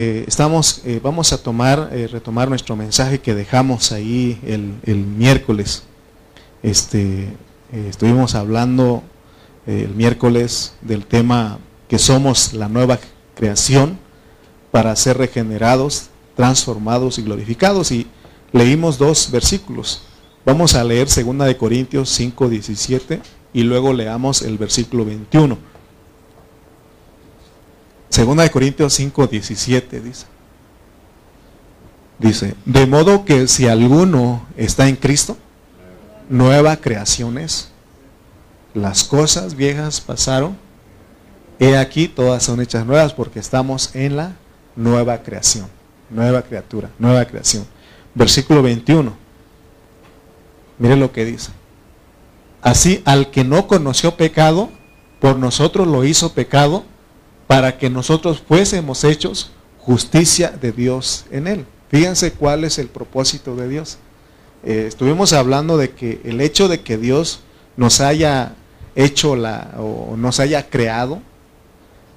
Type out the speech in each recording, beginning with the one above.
Eh, estamos, eh, vamos a tomar, eh, retomar nuestro mensaje que dejamos ahí el, el miércoles. Este, estuvimos hablando el miércoles del tema que somos la nueva creación para ser regenerados, transformados y glorificados. Y leímos dos versículos. Vamos a leer 2 de Corintios 5, 17 y luego leamos el versículo 21. Segunda de Corintios 5, 17 dice. Dice, de modo que si alguno está en Cristo, nueva creación es. Las cosas viejas pasaron. He aquí, todas son hechas nuevas porque estamos en la nueva creación. Nueva criatura, nueva creación. Versículo 21. Mire lo que dice. Así, al que no conoció pecado, por nosotros lo hizo pecado para que nosotros fuésemos hechos justicia de Dios en él. Fíjense cuál es el propósito de Dios. Eh, estuvimos hablando de que el hecho de que Dios nos haya hecho la o nos haya creado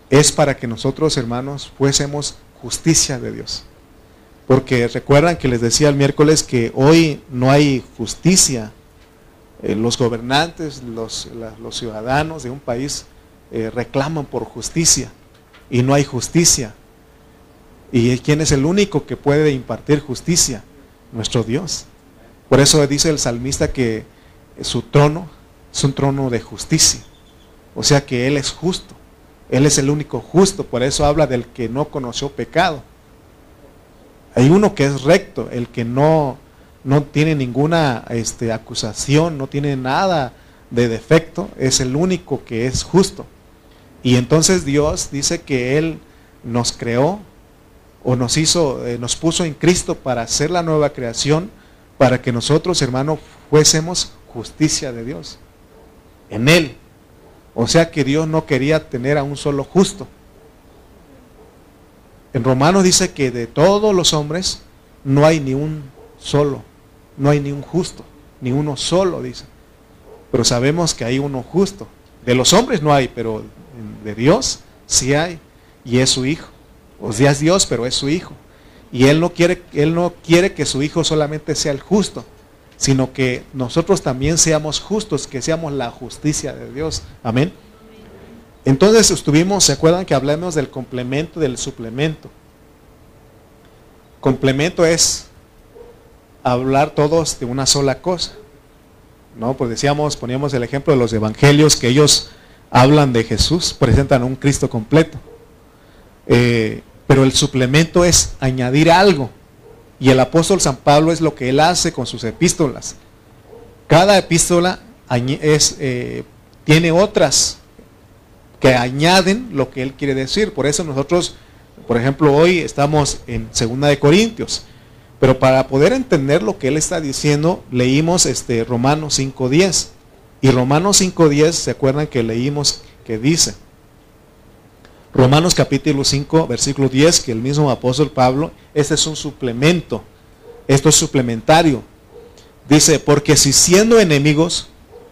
es para que nosotros, hermanos, fuésemos justicia de Dios. Porque recuerdan que les decía el miércoles que hoy no hay justicia. Eh, los gobernantes, los, los, ciudadanos de un país eh, reclaman por justicia y no hay justicia. ¿Y quién es el único que puede impartir justicia? Nuestro Dios. Por eso dice el salmista que su trono es un trono de justicia. O sea que Él es justo. Él es el único justo. Por eso habla del que no conoció pecado. Hay uno que es recto, el que no, no tiene ninguna este, acusación, no tiene nada de defecto, es el único que es justo. Y entonces Dios dice que Él nos creó o nos hizo, eh, nos puso en Cristo para hacer la nueva creación, para que nosotros, hermano, fuésemos justicia de Dios. En Él. O sea que Dios no quería tener a un solo justo. En Romanos dice que de todos los hombres no hay ni un solo, no hay ni un justo, ni uno solo, dice. Pero sabemos que hay uno justo. De los hombres no hay, pero de Dios sí hay, y es su hijo. O sea, es Dios, pero es su hijo. Y él no quiere, él no quiere que su hijo solamente sea el justo, sino que nosotros también seamos justos, que seamos la justicia de Dios. Amén. Entonces estuvimos, ¿se acuerdan que hablamos del complemento, del suplemento? Complemento es hablar todos de una sola cosa. ¿No? Pues decíamos, poníamos el ejemplo de los evangelios que ellos hablan de Jesús, presentan un Cristo completo. Eh, pero el suplemento es añadir algo. Y el apóstol San Pablo es lo que él hace con sus epístolas. Cada epístola es, eh, tiene otras que añaden lo que él quiere decir. Por eso nosotros, por ejemplo, hoy estamos en Segunda de Corintios. Pero para poder entender lo que él está diciendo, leímos este Romanos 5.10. Y Romanos 5.10, ¿se acuerdan que leímos que dice? Romanos capítulo 5, versículo 10, que el mismo apóstol Pablo, este es un suplemento, esto es suplementario. Dice, porque si siendo enemigos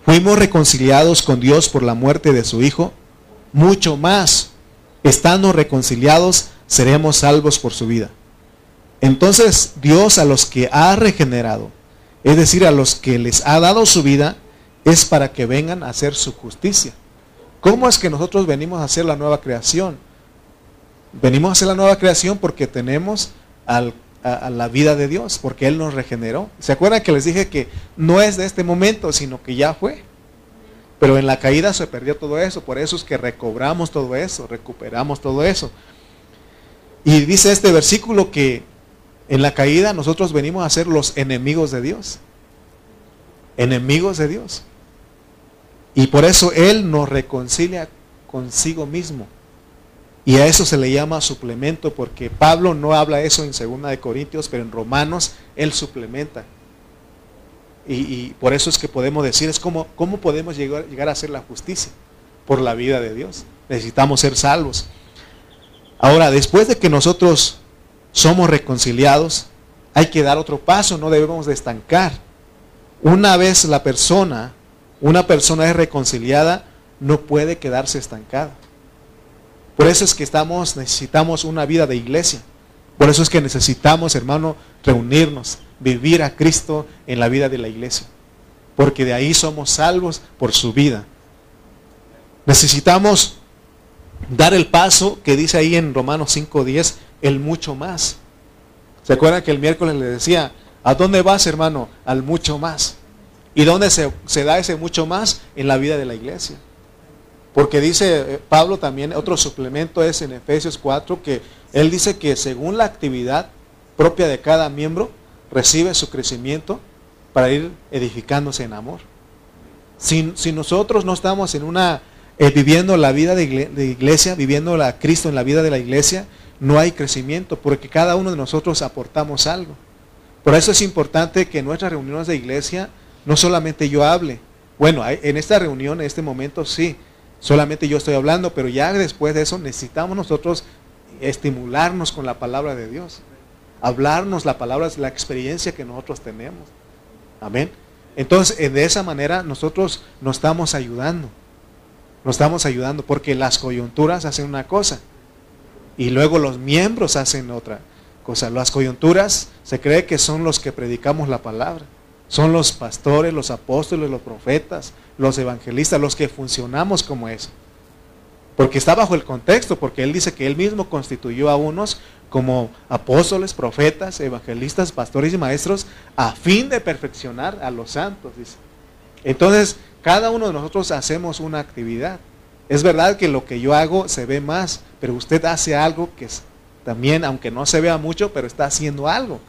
fuimos reconciliados con Dios por la muerte de su Hijo, mucho más, estando reconciliados, seremos salvos por su vida. Entonces Dios a los que ha regenerado, es decir, a los que les ha dado su vida, es para que vengan a hacer su justicia. ¿Cómo es que nosotros venimos a hacer la nueva creación? Venimos a hacer la nueva creación porque tenemos a, la vida de Dios, porque Él nos regeneró. ¿Se acuerdan que les dije que no es de este momento, sino que ya fue? Pero en la caída se perdió todo eso, por eso es que recobramos todo eso, recuperamos todo eso. Y dice este versículo que en la caída nosotros venimos a ser los enemigos de Dios. Enemigos de Dios. Y por eso Él nos reconcilia consigo mismo. Y a eso se le llama suplemento, porque Pablo no habla eso en 2 de Corintios, pero en Romanos Él suplementa. Y, por eso es que podemos decir, es ¿cómo podemos llegar, llegar a hacer la justicia? Por la vida de Dios. Necesitamos ser salvos. Ahora, después de que nosotros somos reconciliados, hay que dar otro paso, no debemos de estancar. Una vez la persona una persona es reconciliada, no puede quedarse estancada. Por eso es que estamos, necesitamos una vida de iglesia. Por eso es que necesitamos, hermano, reunirnos, vivir a Cristo en la vida de la iglesia. Porque de ahí somos salvos por su vida. Necesitamos dar el paso que dice ahí en Romanos 5.10, el mucho más. ¿Se acuerdan que el miércoles le decía, ¿a dónde vas hermano? Al mucho más. ¿Y dónde se, da ese mucho más? En la vida de la iglesia. Porque dice eh, Pablo también, otro suplemento es en Efesios 4, que él dice que según la actividad propia de cada miembro, recibe su crecimiento para ir edificándose en amor. Si, si nosotros no estamos en una, eh, viviendo la vida de, iglesia, viviendo la Cristo en la vida de la iglesia, no hay crecimiento, porque cada uno de nosotros aportamos algo. Por eso es importante que nuestras reuniones de iglesia no solamente yo hable. Bueno, en esta reunión, en este momento sí, solamente yo estoy hablando, pero ya después de eso necesitamos nosotros estimularnos con la palabra de Dios. Hablarnos la palabra, la experiencia que nosotros tenemos. Amén. Entonces, de esa manera nosotros nos estamos ayudando. Nos estamos ayudando porque las coyunturas hacen una cosa y luego los miembros hacen otra cosa. Las coyunturas se cree que son los que predicamos la palabra. Son los pastores, los apóstoles, los profetas, los evangelistas, los que funcionamos como eso. Porque está bajo el contexto, porque él dice que él mismo constituyó a unos como apóstoles, profetas, evangelistas, pastores y maestros, a fin de perfeccionar a los santos, dice. Entonces, cada uno de nosotros hacemos una actividad. Es verdad que lo que yo hago se ve más, pero usted hace algo que también, aunque no se vea mucho, pero está haciendo algo.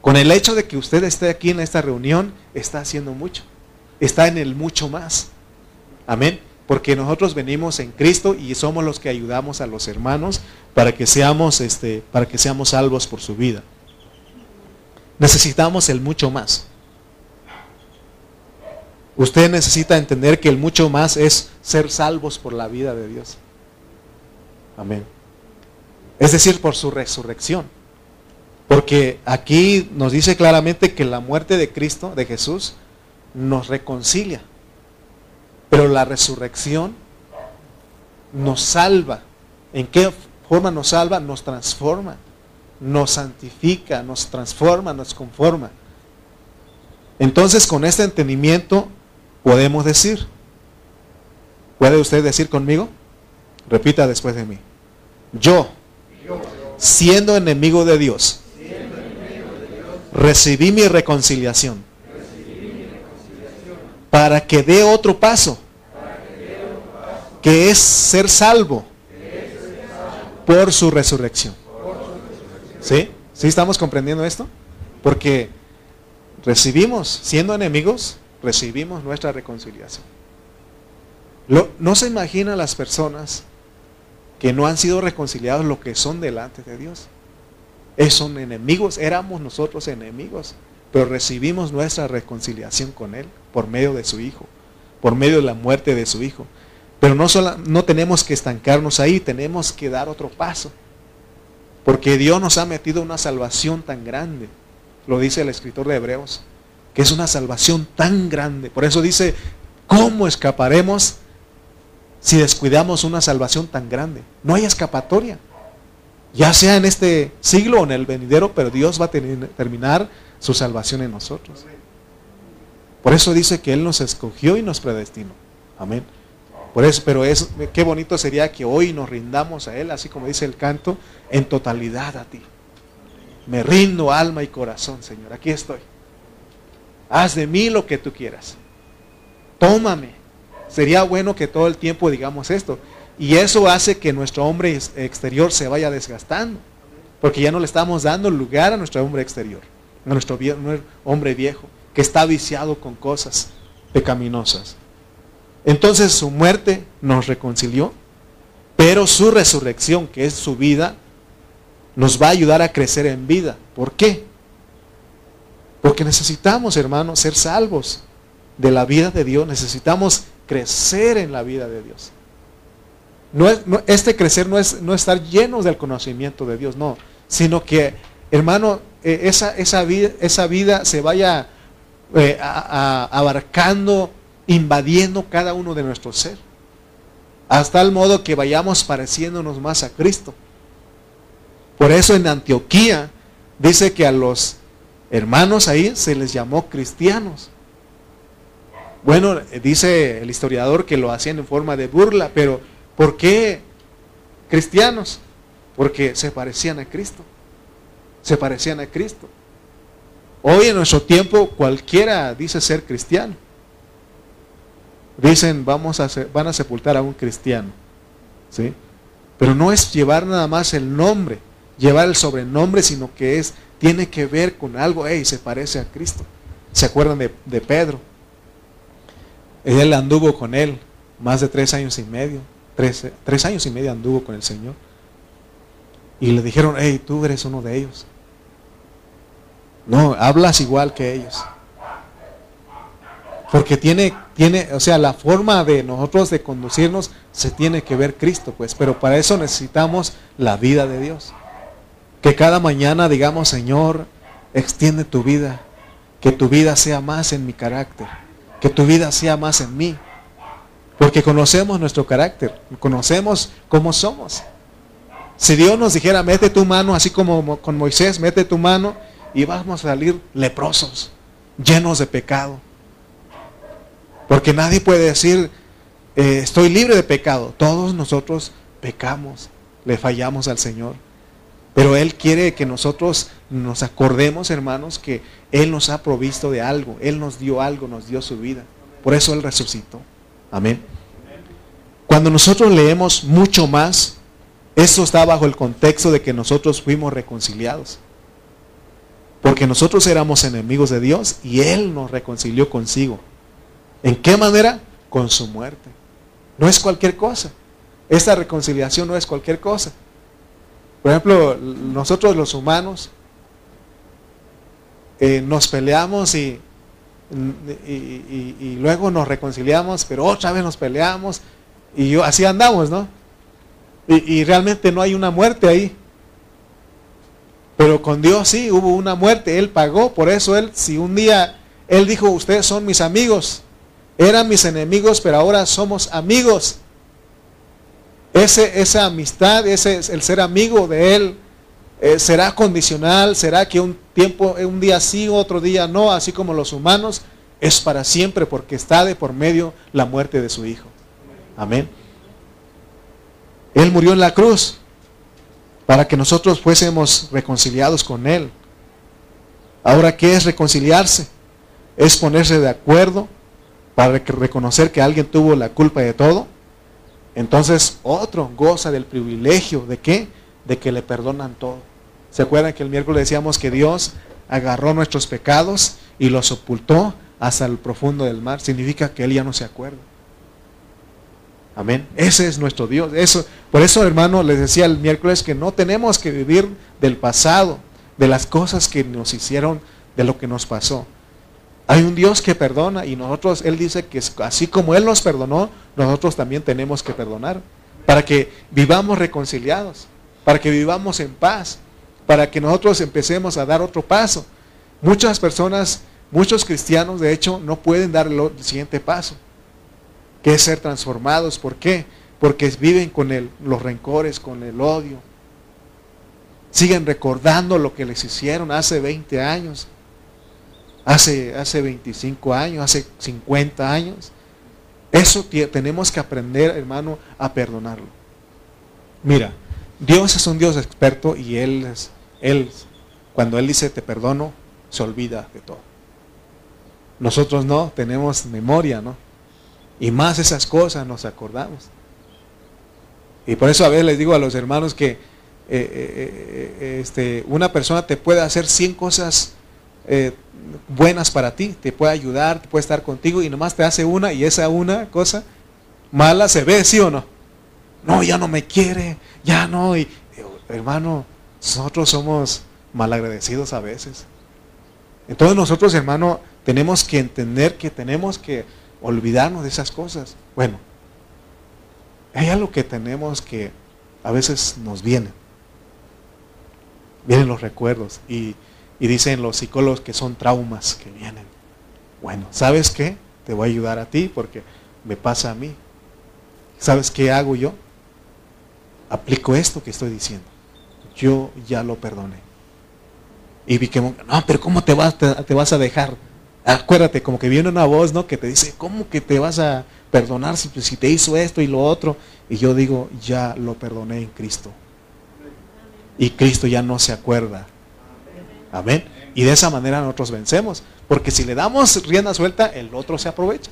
Con el hecho de que usted esté aquí en esta reunión, está haciendo mucho. Está en el mucho más. Amén. Porque nosotros venimos en Cristo y somos los que ayudamos a los hermanos para que seamos, este, para que seamos salvos por su vida. Necesitamos el mucho más. Usted necesita entender que el mucho más es ser salvos por la vida de Dios. Amén. Es decir, por su resurrección. Porque aquí nos dice claramente que la muerte de Cristo, de Jesús, nos reconcilia. Pero la resurrección nos salva. ¿En qué forma nos salva? Nos transforma, nos santifica, nos transforma, nos conforma. Entonces con este entendimiento podemos decir, ¿puede usted decir conmigo? Repita después de mí. Yo, siendo enemigo de Dios, recibí mi reconciliación para que dé otro paso, que es ser salvo por su resurrección. ¿Sí? ¿Sí estamos comprendiendo esto? Porque recibimos, siendo enemigos, recibimos nuestra reconciliación. no se imaginan las personas que no han sido reconciliados lo que son delante de Dios. Son enemigos, éramos nosotros enemigos, pero recibimos nuestra reconciliación con Él por medio de su Hijo, por medio de la muerte de su Hijo. Pero no, solo, no tenemos que estancarnos ahí, tenemos que dar otro paso. Porque Dios nos ha metido una salvación tan grande, lo dice el escritor de Hebreos, que es una salvación tan grande. Por eso dice, ¿cómo escaparemos si descuidamos una salvación tan grande? No hay escapatoria ya sea en este siglo o en el venidero, pero Dios va a terminar su salvación en nosotros. Por eso dice que Él nos escogió y nos predestinó. Amén. Por eso, pero es, qué bonito sería que hoy nos rindamos a Él, así como dice el canto, en totalidad a ti. Me rindo alma y corazón, Señor. Aquí estoy. Haz de mí lo que tú quieras. Tómame. Sería bueno que todo el tiempo digamos esto. Y eso hace que nuestro hombre exterior se vaya desgastando. Porque ya no le estamos dando lugar a nuestro hombre exterior, a nuestro hombre viejo, que está viciado con cosas pecaminosas. Entonces su muerte nos reconcilió, pero su resurrección, que es su vida, nos va a ayudar a crecer en vida. ¿Por qué? Porque necesitamos, hermanos, ser salvos de la vida de Dios. Necesitamos crecer en la vida de Dios. No es, este crecer no es no estar llenos del conocimiento de Dios, no, sino que, hermano, eh, esa, esa, vida, esa vida se vaya eh, abarcando, invadiendo cada uno de nuestros ser, hasta el modo que vayamos pareciéndonos más a Cristo. Por eso en Antioquía dice que a los hermanos ahí se les llamó cristianos. Bueno, dice el historiador que lo hacían en forma de burla, pero ¿por qué cristianos? Porque se parecían a Cristo. Se parecían a Cristo. Hoy en nuestro tiempo cualquiera dice ser cristiano. Dicen, vamos a van a sepultar a un cristiano. ¿Sí? Pero no es llevar nada más el nombre, llevar el sobrenombre, sino que es, tiene que ver con algo, hey, se parece a Cristo. ¿Se acuerdan de, de Pedro? Él anduvo con él más de tres años y medio. Tres, años y medio anduvo con el Señor. Y le dijeron, hey, tú eres uno de ellos. No, hablas igual que ellos. Porque tiene, tiene, o sea, la forma de nosotros de conducirnos se tiene que ver Cristo, pues. Pero para eso necesitamos la vida de Dios. Que cada mañana digamos, Señor, extiende tu vida. Que tu vida sea más en mi carácter. Que tu vida sea más en mí. Porque conocemos nuestro carácter. Conocemos cómo somos. Si Dios nos dijera, mete tu mano, así como con Moisés, mete tu mano y vamos a salir leprosos, llenos de pecado. Porque nadie puede decir, eh, estoy libre de pecado. Todos nosotros pecamos, le fallamos al Señor. Pero Él quiere que nosotros nos acordemos, hermanos, que Él nos ha provisto de algo. Él nos dio algo, nos dio su vida. Por eso Él resucitó. Amén. Cuando nosotros leemos mucho más, eso está bajo el contexto de que nosotros fuimos reconciliados. Porque nosotros éramos enemigos de Dios y Él nos reconcilió consigo. ¿En qué manera? Con su muerte. No es cualquier cosa. Esta reconciliación no es cualquier cosa. Por ejemplo, nosotros los humanos eh, nos peleamos y, y, luego nos reconciliamos, pero otra vez nos peleamos y yo, así andamos, ¿no? Y, realmente no hay una muerte ahí. Pero con Dios sí hubo una muerte. Él pagó. Por eso Él, si un día Él dijo, ustedes son mis amigos. Eran mis enemigos, pero ahora somos amigos. Ese, esa amistad, ese, el ser amigo de Él, eh, será condicional, será que un tiempo, un día sí, otro día no, así como los humanos, es para siempre porque está de por medio la muerte de su Hijo. Amén. Él murió en la cruz para que nosotros fuésemos reconciliados con Él. Ahora, ¿qué es reconciliarse? Es ponerse de acuerdo para reconocer que alguien tuvo la culpa de todo. Entonces otro goza del privilegio de qué? De que le perdonan todo. ¿Se acuerdan que el miércoles decíamos que Dios agarró nuestros pecados y los ocultó hasta el profundo del mar? Significa que Él ya no se acuerda. Amén. Ese es nuestro Dios. Eso, por eso, hermano, les decía el miércoles que no tenemos que vivir del pasado, de las cosas que nos hicieron, de lo que nos pasó. Hay un Dios que perdona y nosotros, Él dice que así como Él nos perdonó, nosotros también tenemos que perdonar. Para que vivamos reconciliados, para que vivamos en paz, para que nosotros empecemos a dar otro paso. Muchas personas, muchos cristianos, de hecho, no pueden dar el siguiente paso que es ser transformados. ¿Por qué? Porque viven con el, los rencores, con el odio. Siguen recordando lo que les hicieron hace 20 años, hace, hace 25 años, hace 50 años. Eso tenemos que aprender, hermano, a perdonarlo. Mira, Dios es un Dios experto y Él, es, él cuando Él dice te perdono, se olvida de todo.Nosotros no, tenemos memoria, ¿no? Y más esas cosas nos acordamos. Y por eso a veces les digo a los hermanos que eh, eh, eh, este, una persona te puede hacer 100 cosas buenas para ti, te puede ayudar, te puede estar contigo y nomás te hace una y esa una cosa mala se ve, ¿sí o no? No, ya no me quiere, ya no. Y, hermano, nosotros somos malagradecidos a veces. Entonces nosotros, hermano, tenemos que entender que tenemos que olvidarnos de esas cosas. Bueno, hay algo que tenemos que a veces nos viene. Vienen los recuerdos y, dicen los psicólogos que son traumas que vienen. Bueno, ¿sabes qué? Te voy a ayudar a ti porque me pasa a mí. ¿Sabes qué hago yo? Aplico esto que estoy diciendo. Yo ya lo perdoné. Y vi que, no, pero ¿cómo te vas, te, vas a dejar? Acuérdate, como que viene una voz, ¿no? Que te dice, ¿cómo que te vas a perdonar si, te hizo esto y lo otro? Y yo digo, ya lo perdoné en Cristo. Y Cristo ya no se acuerda. Amén. Y de esa manera nosotros vencemos. Porque si le damos rienda suelta, el otro se aprovecha.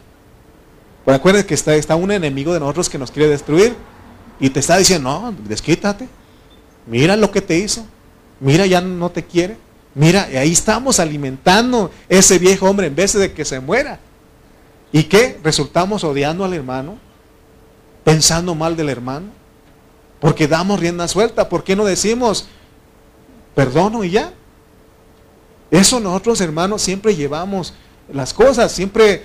Pero acuérdense que está, está un enemigo de nosotros que nos quiere destruir. Y te está diciendo, no, desquítate. Mira lo que te hizo. Mira, ya no te quiere. Mira, y ahí estamos alimentando ese viejo hombre en vez de que se muera. ¿Y qué? Resultamos odiando al hermano, pensando mal del hermano, porque damos rienda suelta. ¿Por qué no decimos, perdono y ya? Eso nosotros, hermanos, siempre llevamos las cosas, siempre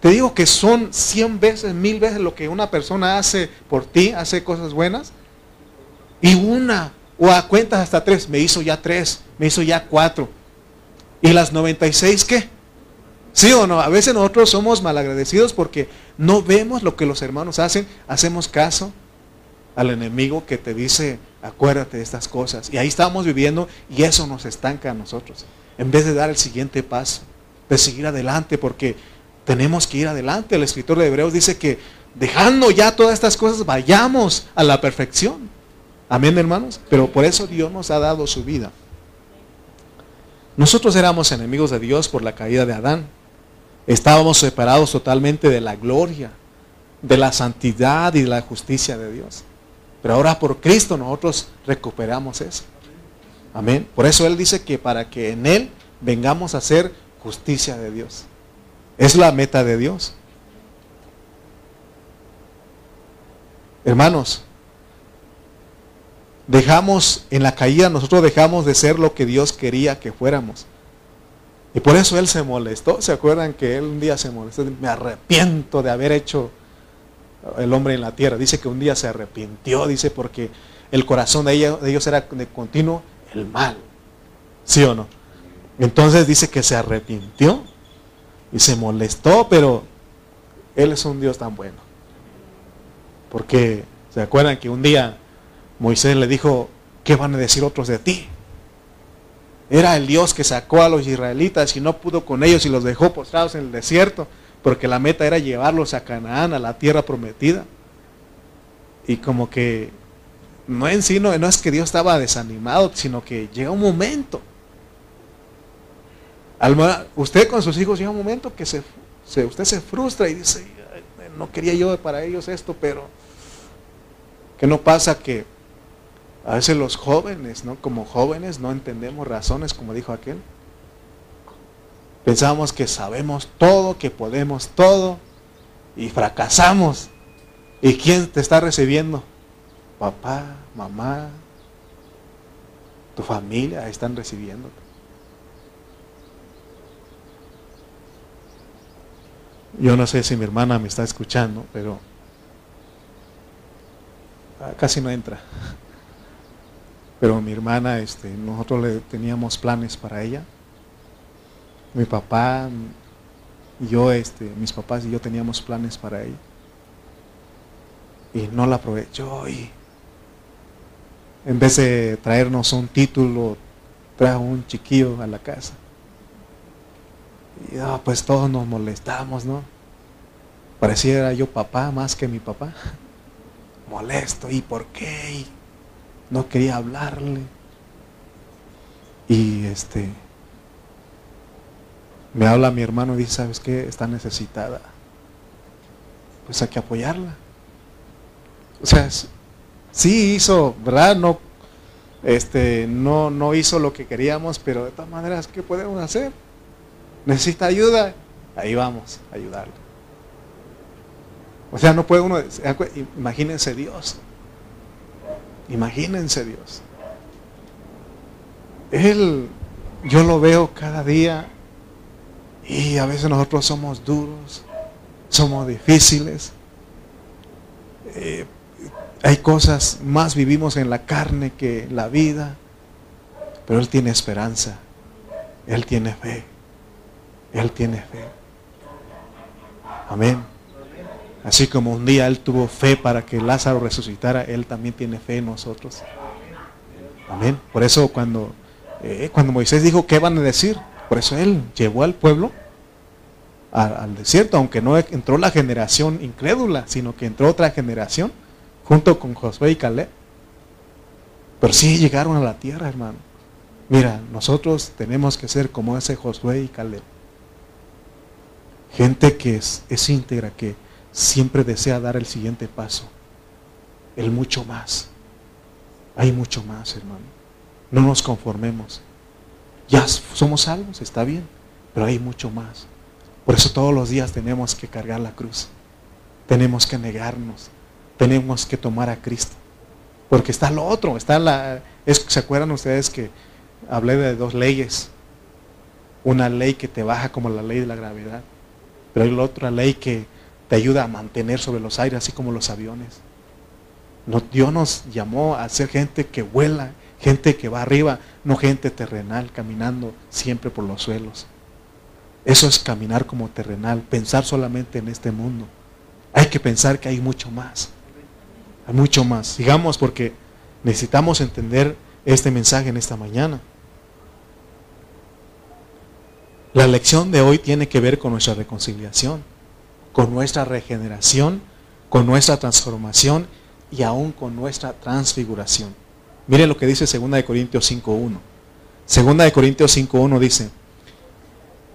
te digo que son cien veces, mil veces lo que una persona hace por ti, hace cosas buenas. Y una, o a cuentas hasta tres, me hizo ya tres, me hizo ya cuatro. ¿Y las 96 qué? ¿Sí o no? A veces nosotros somos malagradecidos porque no vemos lo que los hermanos hacen, hacemos caso al enemigo que te dice, acuérdate de estas cosas. Y ahí estamos viviendo y eso nos estanca a nosotros. En vez de dar el siguiente paso, de seguir adelante, porque tenemos que ir adelante. El escritor de Hebreos dice que dejando ya todas estas cosas, vayamos a la perfección. Amén, hermanos. Pero por eso Dios nos ha dado su vida. Nosotros éramos enemigos de Dios por la caída de Adán. Estábamos separados totalmente de la gloria, de la santidad y de la justicia de Dios. Pero ahora por Cristo nosotros recuperamos eso. Amén. Por eso Él dice que para que en Él vengamos a ser justicia de Dios. Es la meta de Dios. Hermanos, dejamos en la caída, nosotros dejamos de ser lo que Dios quería que fuéramos. Y por eso Él se molestó. ¿Se acuerdan que Él un día se molestó? Me arrepiento de haber hecho el hombre en la tierra. Dice que un día se arrepintió, dice, porque el corazón de ellos, de ellos era de continuo el mal. ¿Sí o no? Entonces dice que se arrepintió y se molestó, pero Él es un Dios tan bueno. Porque se acuerdan que un día Moisés le dijo, ¿qué van a decir otros de ti? Era el Dios que sacó a los israelitas y no pudo con ellos y los dejó postrados en el desierto, porque la meta era llevarlos a Canaán, a la tierra prometida. Y como que no en no, es que Dios estaba desanimado, sino que llega un momento. usted con sus hijos llega un momento que usted se frustra y dice, no quería yo para ellos esto, pero que no pasa que a veces los jóvenes, ¿no? Como jóvenes no entendemos razones, como dijo aquel. Pensamos que sabemos todo, que podemos todo y fracasamos. ¿Y quién te está recibiendo? papá, mamá, tu familia están recibiéndote. Yo no sé si mi hermana me está escuchando, pero ah, casi no entra. Pero mi hermana, este, nosotros le teníamos planes para ella. Mi papá, yo, este, mis papás y yo teníamos planes para ella. Y no la aprovechó y en vez de traernos un título, trajo un chiquillo a la casa. Y ah, pues todos nos molestamos, ¿no? Pareciera yo papá más que mi papá. Molesto, ¿y por qué? No quería hablarle. Y este me habla mi hermano y dice, ¿sabes qué? Está necesitada. Pues hay que apoyarla. O sea, sí hizo, ¿verdad? No, este, no, no hizo lo que queríamos, pero de todas maneras, ¿qué podemos hacer? Necesita ayuda, ahí vamos a ayudarle. O sea, no puede uno, imagínense Dios, imagínense Dios. Él, yo lo veo cada día y a veces nosotros somos duros, somos difíciles. Eh, hay cosas, más vivimos en la carne que en la vida, pero Él tiene esperanza, Él tiene fe, Él tiene fe. Amén. Así como un día Él tuvo fe para que Lázaro resucitara, Él también tiene fe en nosotros. Amén. Por eso cuando, eh, cuando Moisés dijo, ¿qué van a decir? Por eso él llevó al pueblo al desierto, aunque no entró la generación incrédula, sino que entró otra generación junto con Josué y Caleb. Pero sí llegaron a la tierra, hermano. Mira, nosotros tenemos que ser como ese Josué y Caleb. Gente que es, es íntegra, que siempre desea dar el siguiente paso. El mucho más. Hay mucho más, hermano. No nos conformemos. Ya somos salvos, está bien, pero hay mucho más. Por eso todos los días tenemos que cargar la cruz. Tenemos que negarnos. Tenemos que tomar a Cristo. Porque está lo otro, está la... ¿Se acuerdan ustedes que hablé de dos leyes? Una ley que te baja como la ley de la gravedad. Pero hay la otra ley que te ayuda a mantener sobre los aires, así como los aviones. Dios nos llamó a ser gente que vuela, gente que va arriba, no gente terrenal caminando siempre por los suelos. Eso es caminar como terrenal, pensar solamente en este mundo. Hay que pensar que hay mucho más. Hay mucho más. Sigamos porque necesitamos entender este mensaje en esta mañana. La lección de hoy tiene que ver con nuestra reconciliación, con nuestra regeneración, con nuestra transformación y aún con nuestra transfiguración. Mire lo que dice 2 de Corintios 5.1. 2 de Corintios 5.1 dice,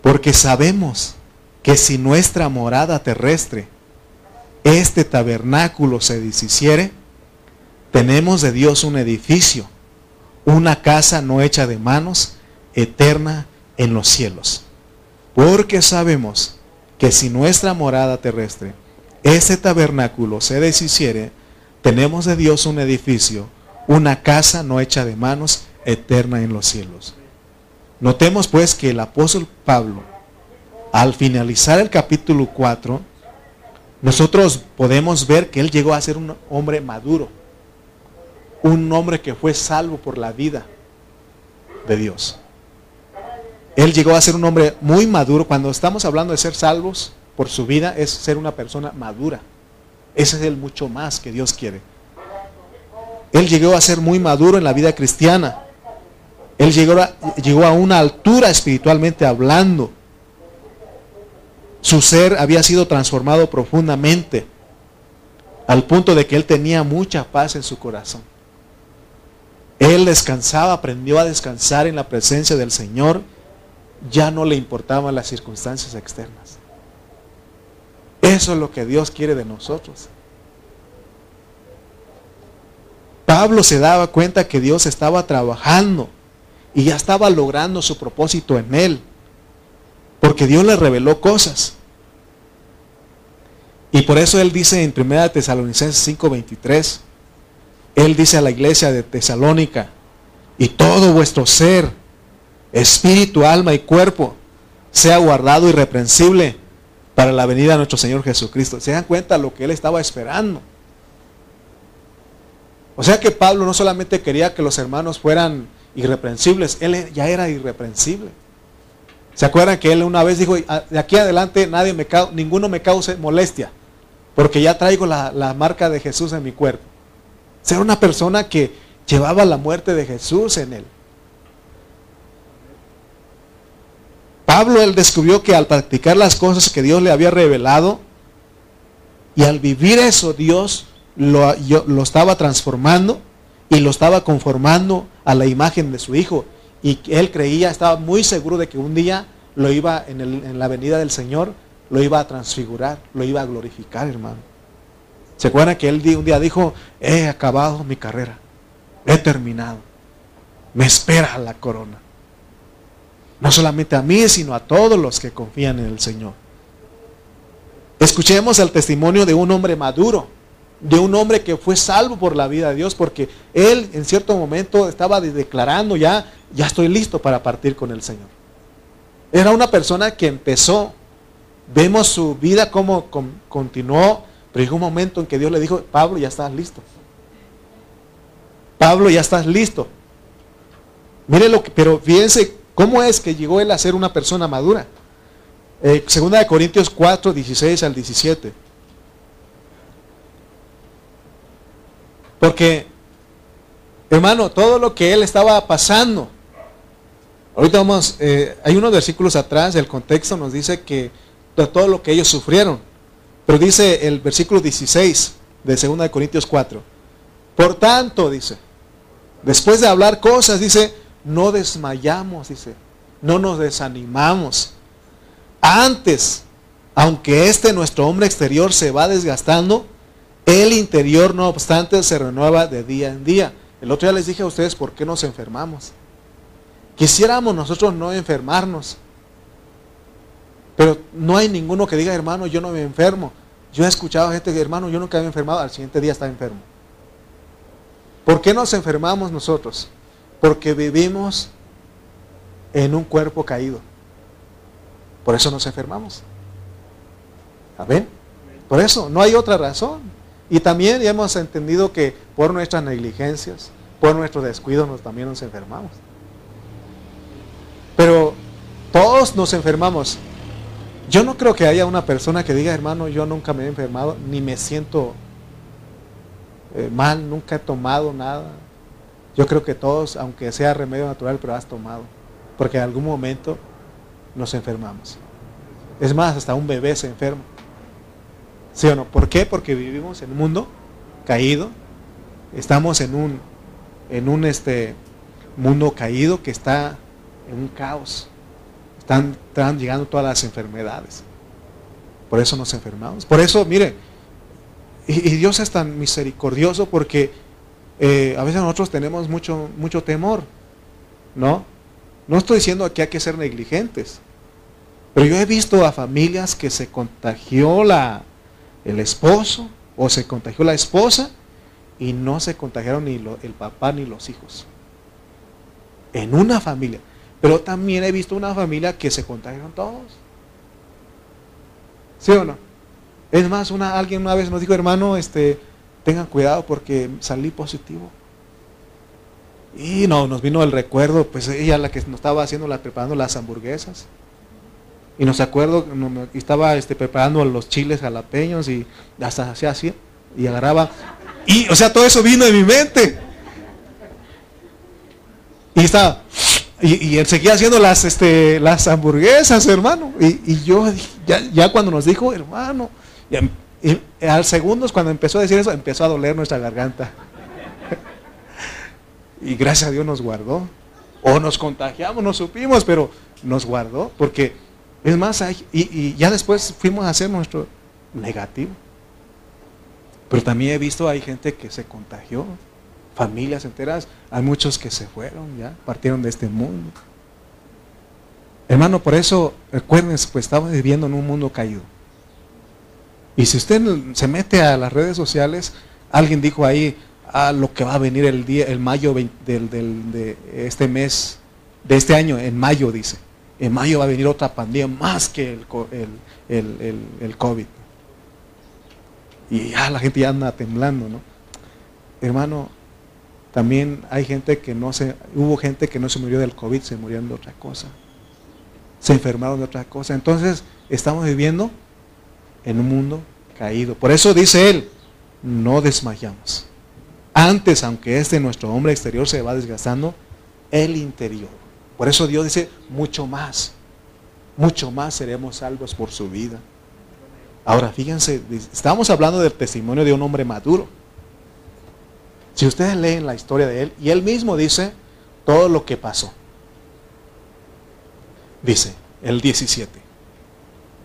porque sabemos que si nuestra morada terrestre, este tabernáculo se deshiciere, tenemos de Dios un edificio, una casa no hecha de manos, eterna en los cielos. Porque sabemos que si nuestra morada terrestre, este tabernáculo se deshiciere, tenemos de Dios un edificio, una casa no hecha de manos, eterna en los cielos. Notemos pues que el apóstol Pablo, al finalizar el capítulo 4, nosotros podemos ver que él llegó a ser un hombre maduro, un hombre que fue salvo por la vida de Dios. Él llegó a ser un hombre muy maduro. Cuando estamos hablando de ser salvos por su vida, es ser una persona madura. Ese es el mucho más que Dios quiere. Él llegó a ser muy maduro en la vida cristiana. Él llegó a, llegó a una altura espiritualmente hablando. Su ser había sido transformado profundamente al punto de que él tenía mucha paz en su corazón. Él descansaba, aprendió a descansar en la presencia del Señor. Ya no le importaban las circunstancias externas. Eso es lo que Dios quiere de nosotros. Pablo se daba cuenta que Dios estaba trabajando y ya estaba logrando su propósito en él. Porque Dios le reveló cosas. Y por eso él dice en 1 Tesalonicenses 5:23, él dice a la iglesia de Tesalónica, y todo vuestro ser, espíritu, alma y cuerpo, sea guardado irreprensible para la venida de nuestro Señor Jesucristo. ¿Se dan cuenta lo que él estaba esperando? O sea que Pablo no solamente quería que los hermanos fueran irreprensibles. Él ya era irreprensible. ¿Se acuerdan que él una vez dijo, ah, de aquí adelante nadie me ninguno me cause molestia, porque ya traigo la, la marca de Jesús en mi cuerpo? Ser una persona que llevaba la muerte de Jesús en él. Pablo él descubrió que al practicar las cosas que Dios le había revelado y al vivir eso Dios lo, lo estaba transformando y lo estaba conformando a la imagen de su hijo. Y él creía, estaba muy seguro de que un día lo iba en, la venida del Señor, lo iba a transfigurar, lo iba a glorificar, hermano. ¿Se acuerdan que él un día dijo, he acabado mi carrera, he terminado, me espera la corona? No solamente a mí, sino a todos los que confían en el Señor. Escuchemos el testimonio de un hombre maduro, de un hombre que fue salvo por la vida de Dios, porque él en cierto momento estaba declarando ya, ya estoy listo para partir con el Señor. Era una persona que empezó, vemos su vida como continuó, pero llegó un momento en que Dios le dijo, Pablo, ya estás listo. Pablo, ya estás listo. Mire lo que, pero fíjense cómo es que llegó él a ser una persona madura. Eh, segunda de Corintios 4, 16 al 17. Porque Hermano, todo lo que él estaba pasando. Ahorita vamos, eh, hay unos versículos atrás, el contexto nos dice que todo lo que ellos sufrieron. Pero dice el versículo 16 de 2 Corintios 4. Por tanto, dice, después de hablar cosas, dice, no desmayamos, dice, no nos desanimamos. Antes, aunque este nuestro hombre exterior se va desgastando, el interior no obstante se renueva de día en día. El otro día les dije a ustedes por qué nos enfermamos. Quisiéramos nosotros no enfermarnos. Pero no hay ninguno que diga, hermano, yo no me enfermo. Yo he escuchado a gente que, hermano, yo nunca me he enfermado, al siguiente día está enfermo. ¿Por qué nos enfermamos nosotros? Porque vivimos en un cuerpo caído. Por eso nos enfermamos. ¿Amén? Por eso, no hay otra razón. Y también hemos entendido que por nuestras negligencias, por nuestro descuido, nos, también nos enfermamos. Pero todos nos enfermamos. Yo no creo que haya una persona que diga, hermano, yo nunca me he enfermado, ni me siento eh, mal, nunca he tomado nada. Yo creo que todos, aunque sea remedio natural, pero has tomado. Porque en algún momento nos enfermamos. Es más, hasta un bebé se enferma. ¿Sí o no? ¿Por qué? Porque vivimos en un mundo caído. Estamos en un, en un este, mundo caído que está en un caos. Están, están llegando todas las enfermedades. Por eso nos enfermamos. Por eso, mire, y, Dios es tan misericordioso porque eh, a veces nosotros tenemos mucho, mucho temor. ¿No? No estoy diciendo que hay que ser negligentes. Pero yo he visto a familias que se contagió la, el esposo o se contagió la esposa y no se contagiaron ni el papá ni los hijos. En una familia. Pero también he visto una familia que se contagiaron todos. ¿Sí o no? Es más, una, alguien una vez nos dijo, hermano, este, tengan cuidado porque salí positivo. Y no, nos vino el recuerdo, pues ella la que nos estaba haciendo, la, preparando las hamburguesas. Y nos acuerdo, estaba este, preparando los chiles jalapeños y hasta hacía así, y agarraba. Y, o sea, todo eso vino de mi mente. Y estaba, y, él seguía haciendo las, este, las hamburguesas, hermano. Y, yo, ya, cuando nos dijo, hermano, y, al segundos cuando empezó a decir eso, empezó a doler nuestra garganta. y gracias a Dios nos guardó. O nos contagiamos, no supimos, pero nos guardó, porque es más, y, ya después fuimos a hacer nuestro negativo. Pero también he visto, hay gente que se contagió, familias enteras, hay muchos que se fueron, ya, partieron de este mundo. Hermano, por eso, recuerden, pues estamos viviendo en un mundo caído. Y si usted se mete a las redes sociales, alguien dijo ahí, a ah, lo que va a venir el día, el mayo del, de este mes, de este año, en mayo, dice en mayo va a venir otra pandemia más que el, el, COVID. Y ya la gente ya anda temblando, ¿no? Hermano, también hay gente que no se, hubo gente que no se murió del COVID, se murieron de otra cosa. Se enfermaron de otra cosa. Entonces, estamos viviendo en un mundo caído. Por eso dice él, no desmayamos. Antes, aunque este nuestro hombre exterior se va desgastando, el interior por eso Dios dice, mucho más, mucho más seremos salvos por su vida. Ahora, fíjense, estamos hablando del testimonio de un hombre maduro. Si ustedes leen la historia de él, y él mismo dice todo lo que pasó. Dice el 17,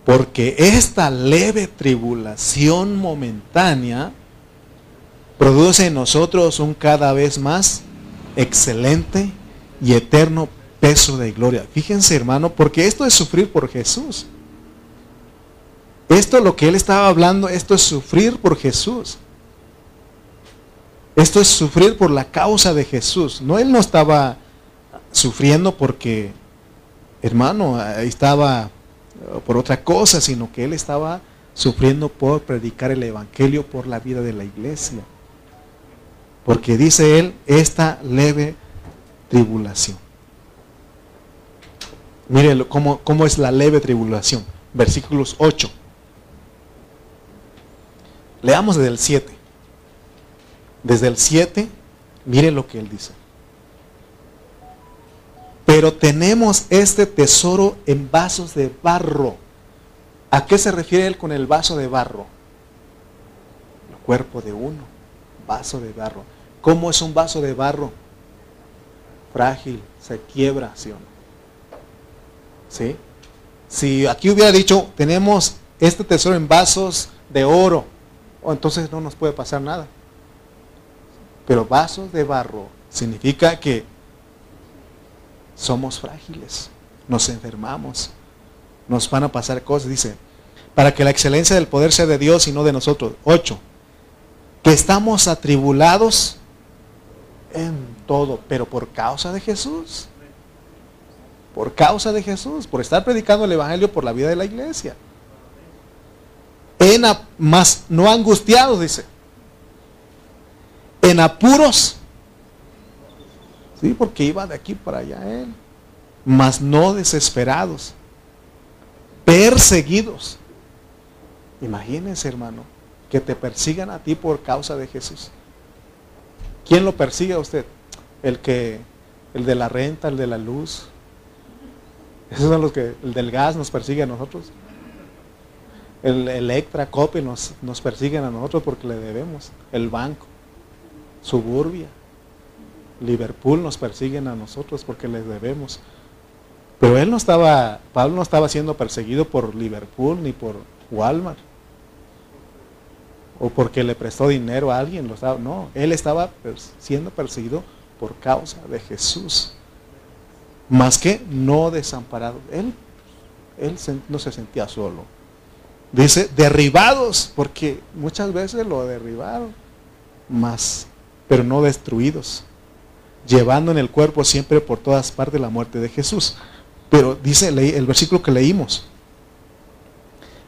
porque esta leve tribulación momentánea produce en nosotros un cada vez más excelente y eterno peso de gloria. Fíjense, hermano, porque esto es sufrir por Jesús. Esto lo que él estaba hablando, esto es sufrir por Jesús. Esto es sufrir por la causa de Jesús. No, él no estaba sufriendo porque, hermano, estaba por otra cosa, sino que él estaba sufriendo por predicar el Evangelio, por la vida de la iglesia. Porque dice él, esta leve tribulación. Mire cómo, cómo es la leve tribulación. Versículos 8. Leamos desde el 7. Desde el 7 Mire lo que él dice. Pero tenemos este tesoro en vasos de barro. ¿A qué se refiere él con el vaso de barro? El cuerpo de uno, vaso de barro. ¿Cómo es un vaso de barro? Frágil, se quiebra, ¿sí o no? ¿Sí? Si aquí hubiera dicho, tenemos este tesoro en vasos de oro, entonces no nos puede pasar nada. Pero vasos de barro significa que somos frágiles, nos enfermamos, nos van a pasar cosas. Dice, para que la excelencia del poder sea de Dios y no de nosotros. Ocho, que estamos atribulados en todo, pero por causa de Jesús. Por causa de Jesús, por estar predicando el Evangelio por la vida de la iglesia. En, más no angustiados, dice. En apuros. Sí, porque iba de aquí para allá él. Mas no desesperados. Perseguidos. Imagínense, hermano, que te persigan a ti por causa de Jesús. ¿Quién lo persigue a usted? El que, el de la renta, el de la luz. Esos son los que, el del gas nos persigue a nosotros. El Electra, Cope nos, nos persiguen a nosotros porque le debemos. El banco, Suburbia, Liverpool nos persiguen a nosotros porque les debemos. Pero él no estaba, Pablo no estaba siendo perseguido por Liverpool ni por Walmart. O porque le prestó dinero a alguien. Lo no, él estaba siendo perseguido por causa de Jesús. Más que no desamparado. Él, él no se sentía solo. Dice, derribados, porque muchas veces lo derribaron, más, pero no destruidos, llevando en el cuerpo siempre por todas partes la muerte de Jesús. Pero dice el versículo que leímos,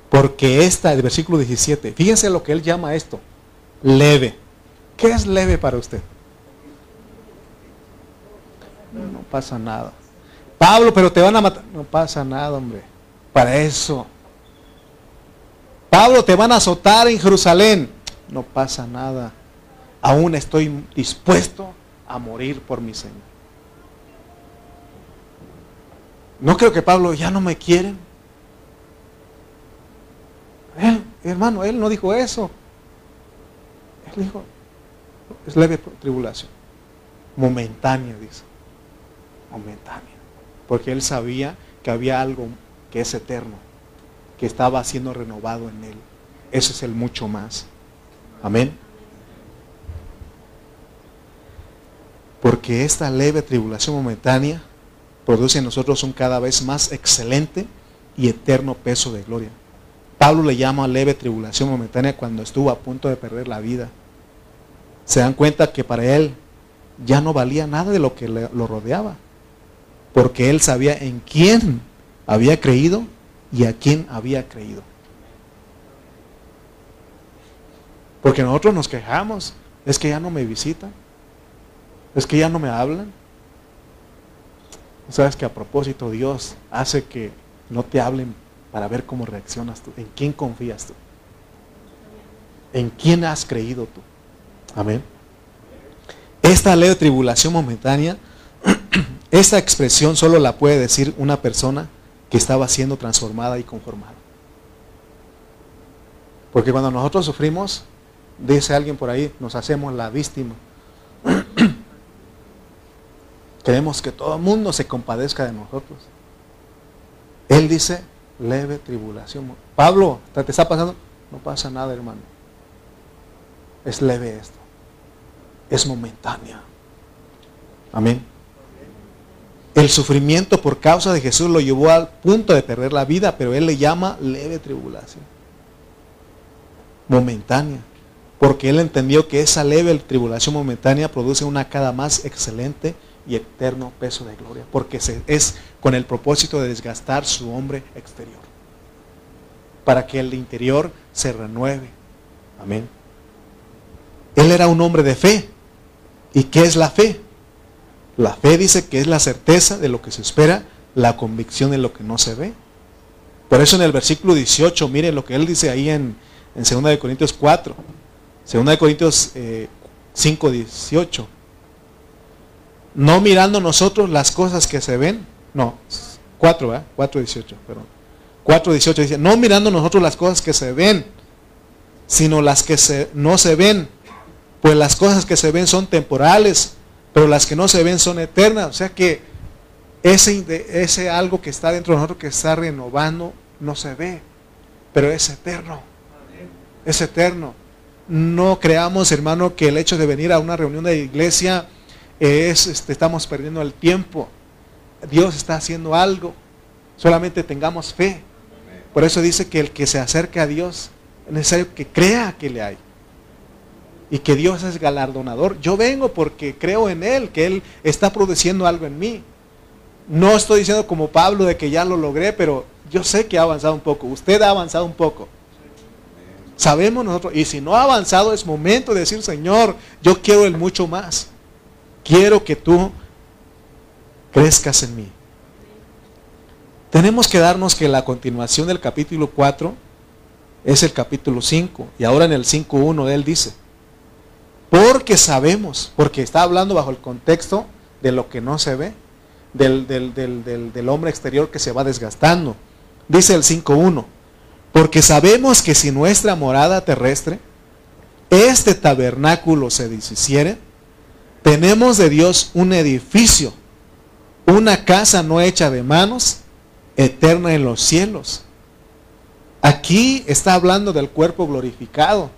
porque esta, el versículo 17, fíjense lo que él llama esto, leve. ¿Qué es leve para usted? No pasa nada. Pablo, pero te van a matar. No pasa nada, hombre. Para eso. Pablo, te van a azotar en Jerusalén. No pasa nada. Aún estoy dispuesto a morir por mi Señor. No creo que Pablo ya no me quieren. Él, hermano, él no dijo eso. Él dijo, es leve tribulación. Momentánea, dice. Momentánea. Porque él sabía que había algo que es eterno que estaba siendo renovado en él. Ese es el mucho más. Amén. Porque esta leve tribulación momentánea produce en nosotros un cada vez más excelente y eterno peso de gloria. Pablo le llama leve tribulación momentánea cuando estuvo a punto de perder la vida. Se dan cuenta que para él ya no valía nada de lo que lo rodeaba, porque él sabía en quién había creído y a quién había creído. Porque nosotros nos quejamos, es que ya no me visitan, es que ya no me hablan. Sabes que a propósito Dios hace que no te hablen para ver cómo reaccionas tú, en quién confías tú, en quién has creído tú. Amén. Esta ley de tribulación momentánea, esta expresión solo la puede decir una persona que estaba siendo transformada y conformada. Porque cuando nosotros sufrimos, dice alguien por ahí, nos hacemos la víctima. Queremos que todo el mundo se compadezca de nosotros. Él dice, leve tribulación. Pablo, ¿te está pasando? No pasa nada, hermano. Es leve esto. Es momentánea. Amén. El sufrimiento por causa de Jesús lo llevó al punto de perder la vida, pero él le llama leve tribulación. Momentánea. Porque él entendió que esa leve tribulación momentánea produce una cada más excelente y eterno peso de gloria. Porque es con el propósito de desgastar su hombre exterior. Para que el interior se renueve. Amén. Él era un hombre de fe. ¿Y qué es la fe? La fe dice que es la certeza de lo que se espera, la convicción de lo que no se ve. Por eso en el versículo 18, miren lo que él dice ahí en, en 2 de Corintios 4, 2 de Corintios 5, eh, 18. No mirando nosotros las cosas que se ven. No, 4, ¿verdad? 4.18, perdón. 4.18 dice, no mirando nosotros las cosas que se ven, sino las que se, no se ven. Pues las cosas que se ven son temporales, pero las que no se ven son eternas. O sea que ese, ese algo que está dentro de nosotros, que está renovando, no se ve, pero es eterno. Es eterno. No creamos, hermano, que el hecho de venir a una reunión de iglesia es, este, estamos perdiendo el tiempo. Dios está haciendo algo. Solamente tengamos fe. Por eso dice que el que se acerca a Dios es necesario que crea que le hay. Y que Dios es galardonador. Yo vengo porque creo en Él, que Él está produciendo algo en mí. No estoy diciendo como Pablo de que ya lo logré, pero yo sé que ha avanzado un poco. Usted ha avanzado un poco. Sabemos nosotros. Y si no ha avanzado, es momento de decir, Señor, yo quiero el mucho más. Quiero que tú crezcas en mí. Tenemos que darnos que la continuación del capítulo 4 es el capítulo 5. Y ahora en el 5.1 él dice, porque sabemos, porque está hablando bajo el contexto de lo que no se ve, del, del hombre exterior que se va desgastando. Dice el 5.1, porque sabemos que si nuestra morada terrestre, este tabernáculo se deshiciere, tenemos de Dios un edificio, una casa no hecha de manos, eterna en los cielos. Aquí está hablando del cuerpo glorificado.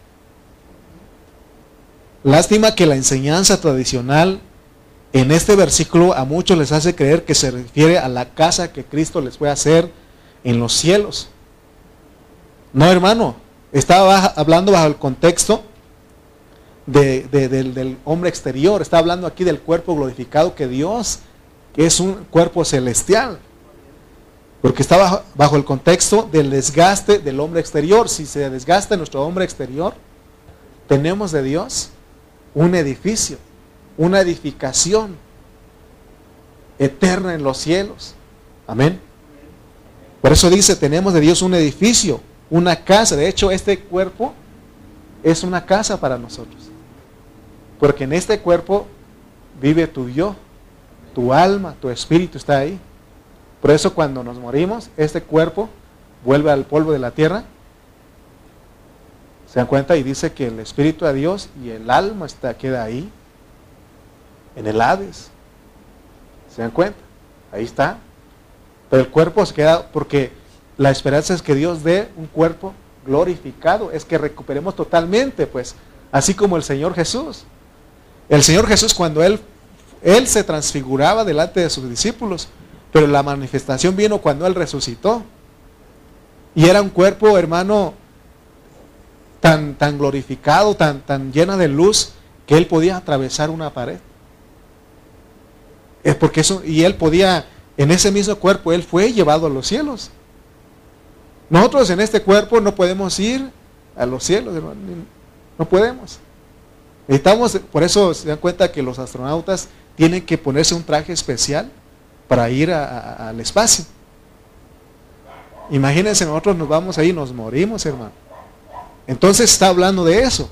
Lástima que la enseñanza tradicional en este versículo a muchos les hace creer que se refiere a la casa que Cristo les fue a hacer en los cielos. No, hermano, estaba hablando bajo el contexto del, hombre exterior. Está hablando aquí del cuerpo glorificado que Dios, es un cuerpo celestial. Porque está bajo, el contexto del desgaste del hombre exterior. Si se desgasta nuestro hombre exterior, tenemos de Dios un edificio, una edificación eterna en los cielos. Amén. Por eso dice, tenemos de Dios un edificio, una casa. De hecho, este cuerpo es una casa para nosotros. Porque en este cuerpo vive tu yo, tu alma, tu espíritu está ahí. Por eso cuando nos morimos, este cuerpo vuelve al polvo de la tierra. Se dan cuenta y dice que el espíritu de Dios y el alma está, queda ahí, en el Hades. ¿Se dan cuenta? Ahí está. Pero el cuerpo se queda porque la esperanza es que Dios dé un cuerpo glorificado, es que recuperemos totalmente, pues, así como el Señor Jesús. El Señor Jesús cuando Él, Él se transfiguraba delante de sus discípulos, pero la manifestación vino cuando Él resucitó. Y era un cuerpo, hermano, tan, tan glorificado, tan, tan llena de luz, que Él podía atravesar una pared. Es porque eso, y Él podía, en ese mismo cuerpo, Él fue llevado a los cielos. Nosotros en este cuerpo no podemos ir a los cielos, hermano. No podemos. Necesitamos, por eso se dan cuenta que los astronautas tienen que ponerse un traje especial para ir al espacio. Imagínense, nosotros nos vamos ahí y nos morimos, hermano. Entonces está hablando de eso.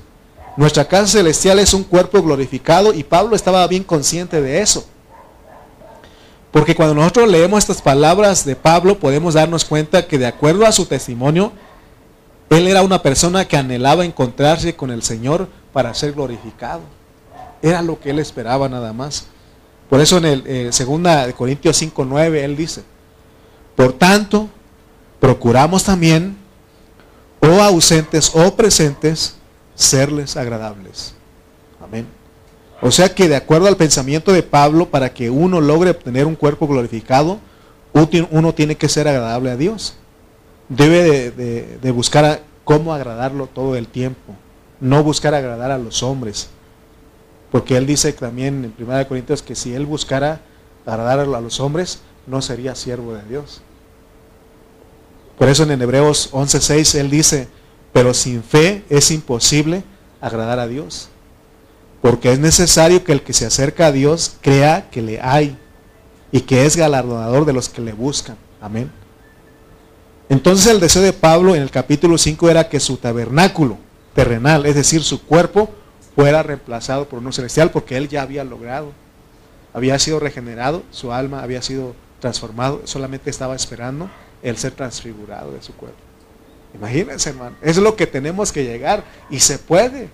Nuestra casa celestial es un cuerpo glorificado y Pablo estaba bien consciente de eso. Porque cuando nosotros leemos estas palabras de Pablo podemos darnos cuenta que de acuerdo a su testimonio, él era una persona que anhelaba encontrarse con el Señor para ser glorificado. Era lo que él esperaba nada más. Por eso en el eh, segunda de Corintios 5:9 él dice, "Por tanto, procuramos también o ausentes o presentes serles agradables." Amén. O sea que de acuerdo al pensamiento de Pablo, para que uno logre obtener un cuerpo glorificado, uno tiene que ser agradable a Dios. Debe de, de buscar cómo agradarlo todo el tiempo no buscar agradar a los hombres. Porque él dice también en 1 Corintios que si él buscara agradar a los hombres, no sería siervo de Dios. Por eso en Hebreos 11:6 él dice, pero sin fe es imposible agradar a Dios. Porque es necesario que el que se acerca a Dios crea que le hay y que es galardonador de los que le buscan. Amén. Entonces el deseo de Pablo en el capítulo 5 era que su tabernáculo, terrenal, es decir, su cuerpo fuera reemplazado por uno celestial porque él ya había logrado había sido regenerado, su alma había sido transformado, solamente estaba esperando el ser transfigurado de su cuerpo. Imagínense, hermano, es lo que tenemos que llegar y se puede.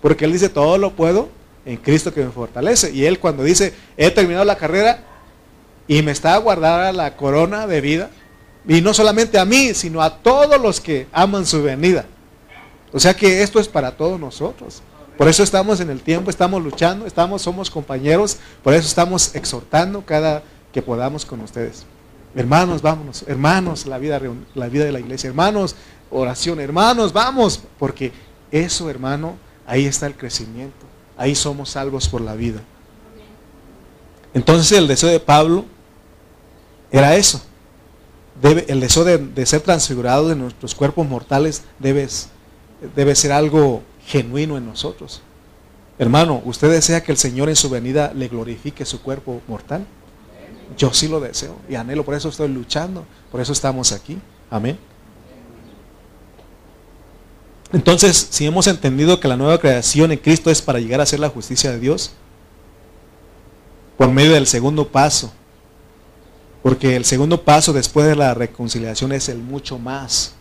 Porque Él dice, todo lo puedo en Cristo que me fortalece. Y Él cuando dice, he terminado la carrera y me está guardada la corona de vida, y no solamente a mí, sino a todos los que aman su venida. O sea que esto es para todos nosotros. Por eso estamos en el tiempo, estamos luchando, estamos, somos compañeros, por eso estamos exhortando cada que podamos con ustedes. Hermanos, vámonos, hermanos, la vida, la vida de la iglesia, hermanos, oración, hermanos, vamos, porque eso, hermano, ahí está el crecimiento, ahí somos salvos por la vida. Entonces el deseo de Pablo era eso. El deseo de, ser transfigurado de nuestros cuerpos mortales debe, debe ser algo genuino en nosotros. Hermano, ¿usted desea que el Señor en su venida le glorifique su cuerpo mortal? Yo sí lo deseo y anhelo, por eso estoy luchando, por eso estamos aquí. Amén. Entonces, si hemos entendido que la nueva creación en Cristo es para llegar a ser la justicia de Dios, por medio del segundo paso, porque el segundo paso después de la reconciliación es el mucho más.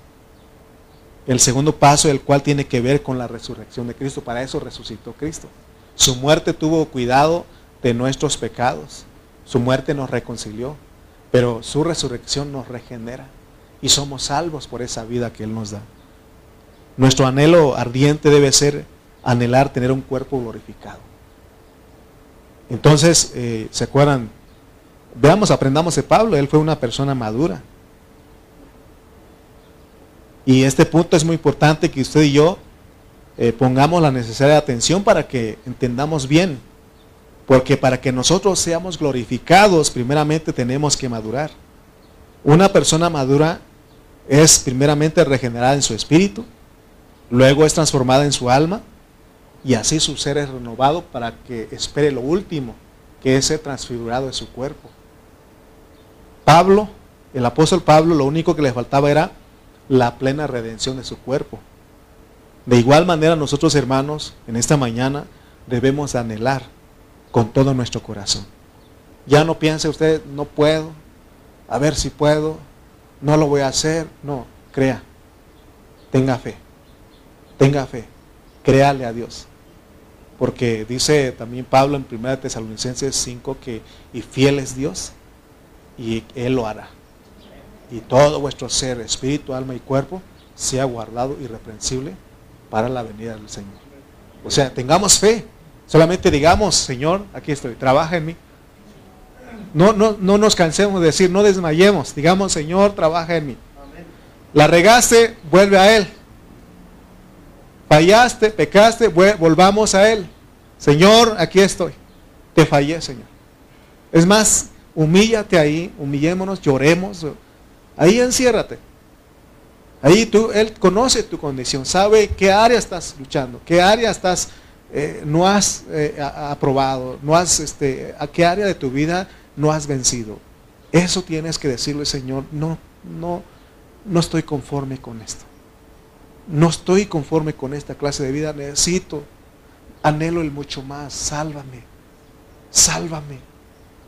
El segundo paso, el cual tiene que ver con la resurrección de Cristo. Para eso resucitó Cristo. Su muerte tuvo cuidado de nuestros pecados. Su muerte nos reconcilió, pero su resurrección nos regenera y somos salvos por esa vida que Él nos da. Nuestro anhelo ardiente debe ser anhelar tener un cuerpo glorificado. Entonces, eh, ¿se acuerdan? Veamos, aprendamos de Pablo, él fue una persona madura. Y este punto es muy importante que usted y yo eh, pongamos la necesaria atención para que entendamos bien porque para que nosotros seamos glorificados, primeramente tenemos que madurar. Una persona madura es primeramente regenerada en su espíritu, luego es transformada en su alma, y así su ser es renovado para que espere lo último, que es ser transfigurado en su cuerpo. Pablo, el apóstol Pablo, lo único que le faltaba era la plena redención de su cuerpo. De igual manera nosotros hermanos, en esta mañana debemos anhelar con todo nuestro corazón. Ya no piense usted, no puedo, a ver si puedo, no lo voy a hacer. No, crea, tenga fe, tenga fe, créale a Dios. Porque dice también Pablo en 1 Tesalonicenses 5 que y fiel es Dios y Él lo hará. Y todo vuestro ser, espíritu, alma y cuerpo, sea guardado irreprensible para la venida del Señor. O sea, tengamos fe, Solamente digamos, Señor, aquí estoy, trabaja en mí. No, no, no nos cansemos de decir, no desmayemos. Digamos, Señor, trabaja en mí. La regaste, vuelve a Él. Fallaste, pecaste, volvamos a Él. Señor, aquí estoy. Te fallé, Señor. Es más, humíllate ahí, humillémonos, lloremos. Ahí enciérrate. Ahí tú, Él conoce tu condición, sabe qué área estás luchando, qué área estás eh, no has eh, aprobado, no has, este, a qué área de tu vida no has vencido. Eso tienes que decirle, Señor, no, no, no estoy conforme con esto. No estoy conforme con esta clase de vida, necesito, anhelo el mucho más, sálvame, sálvame.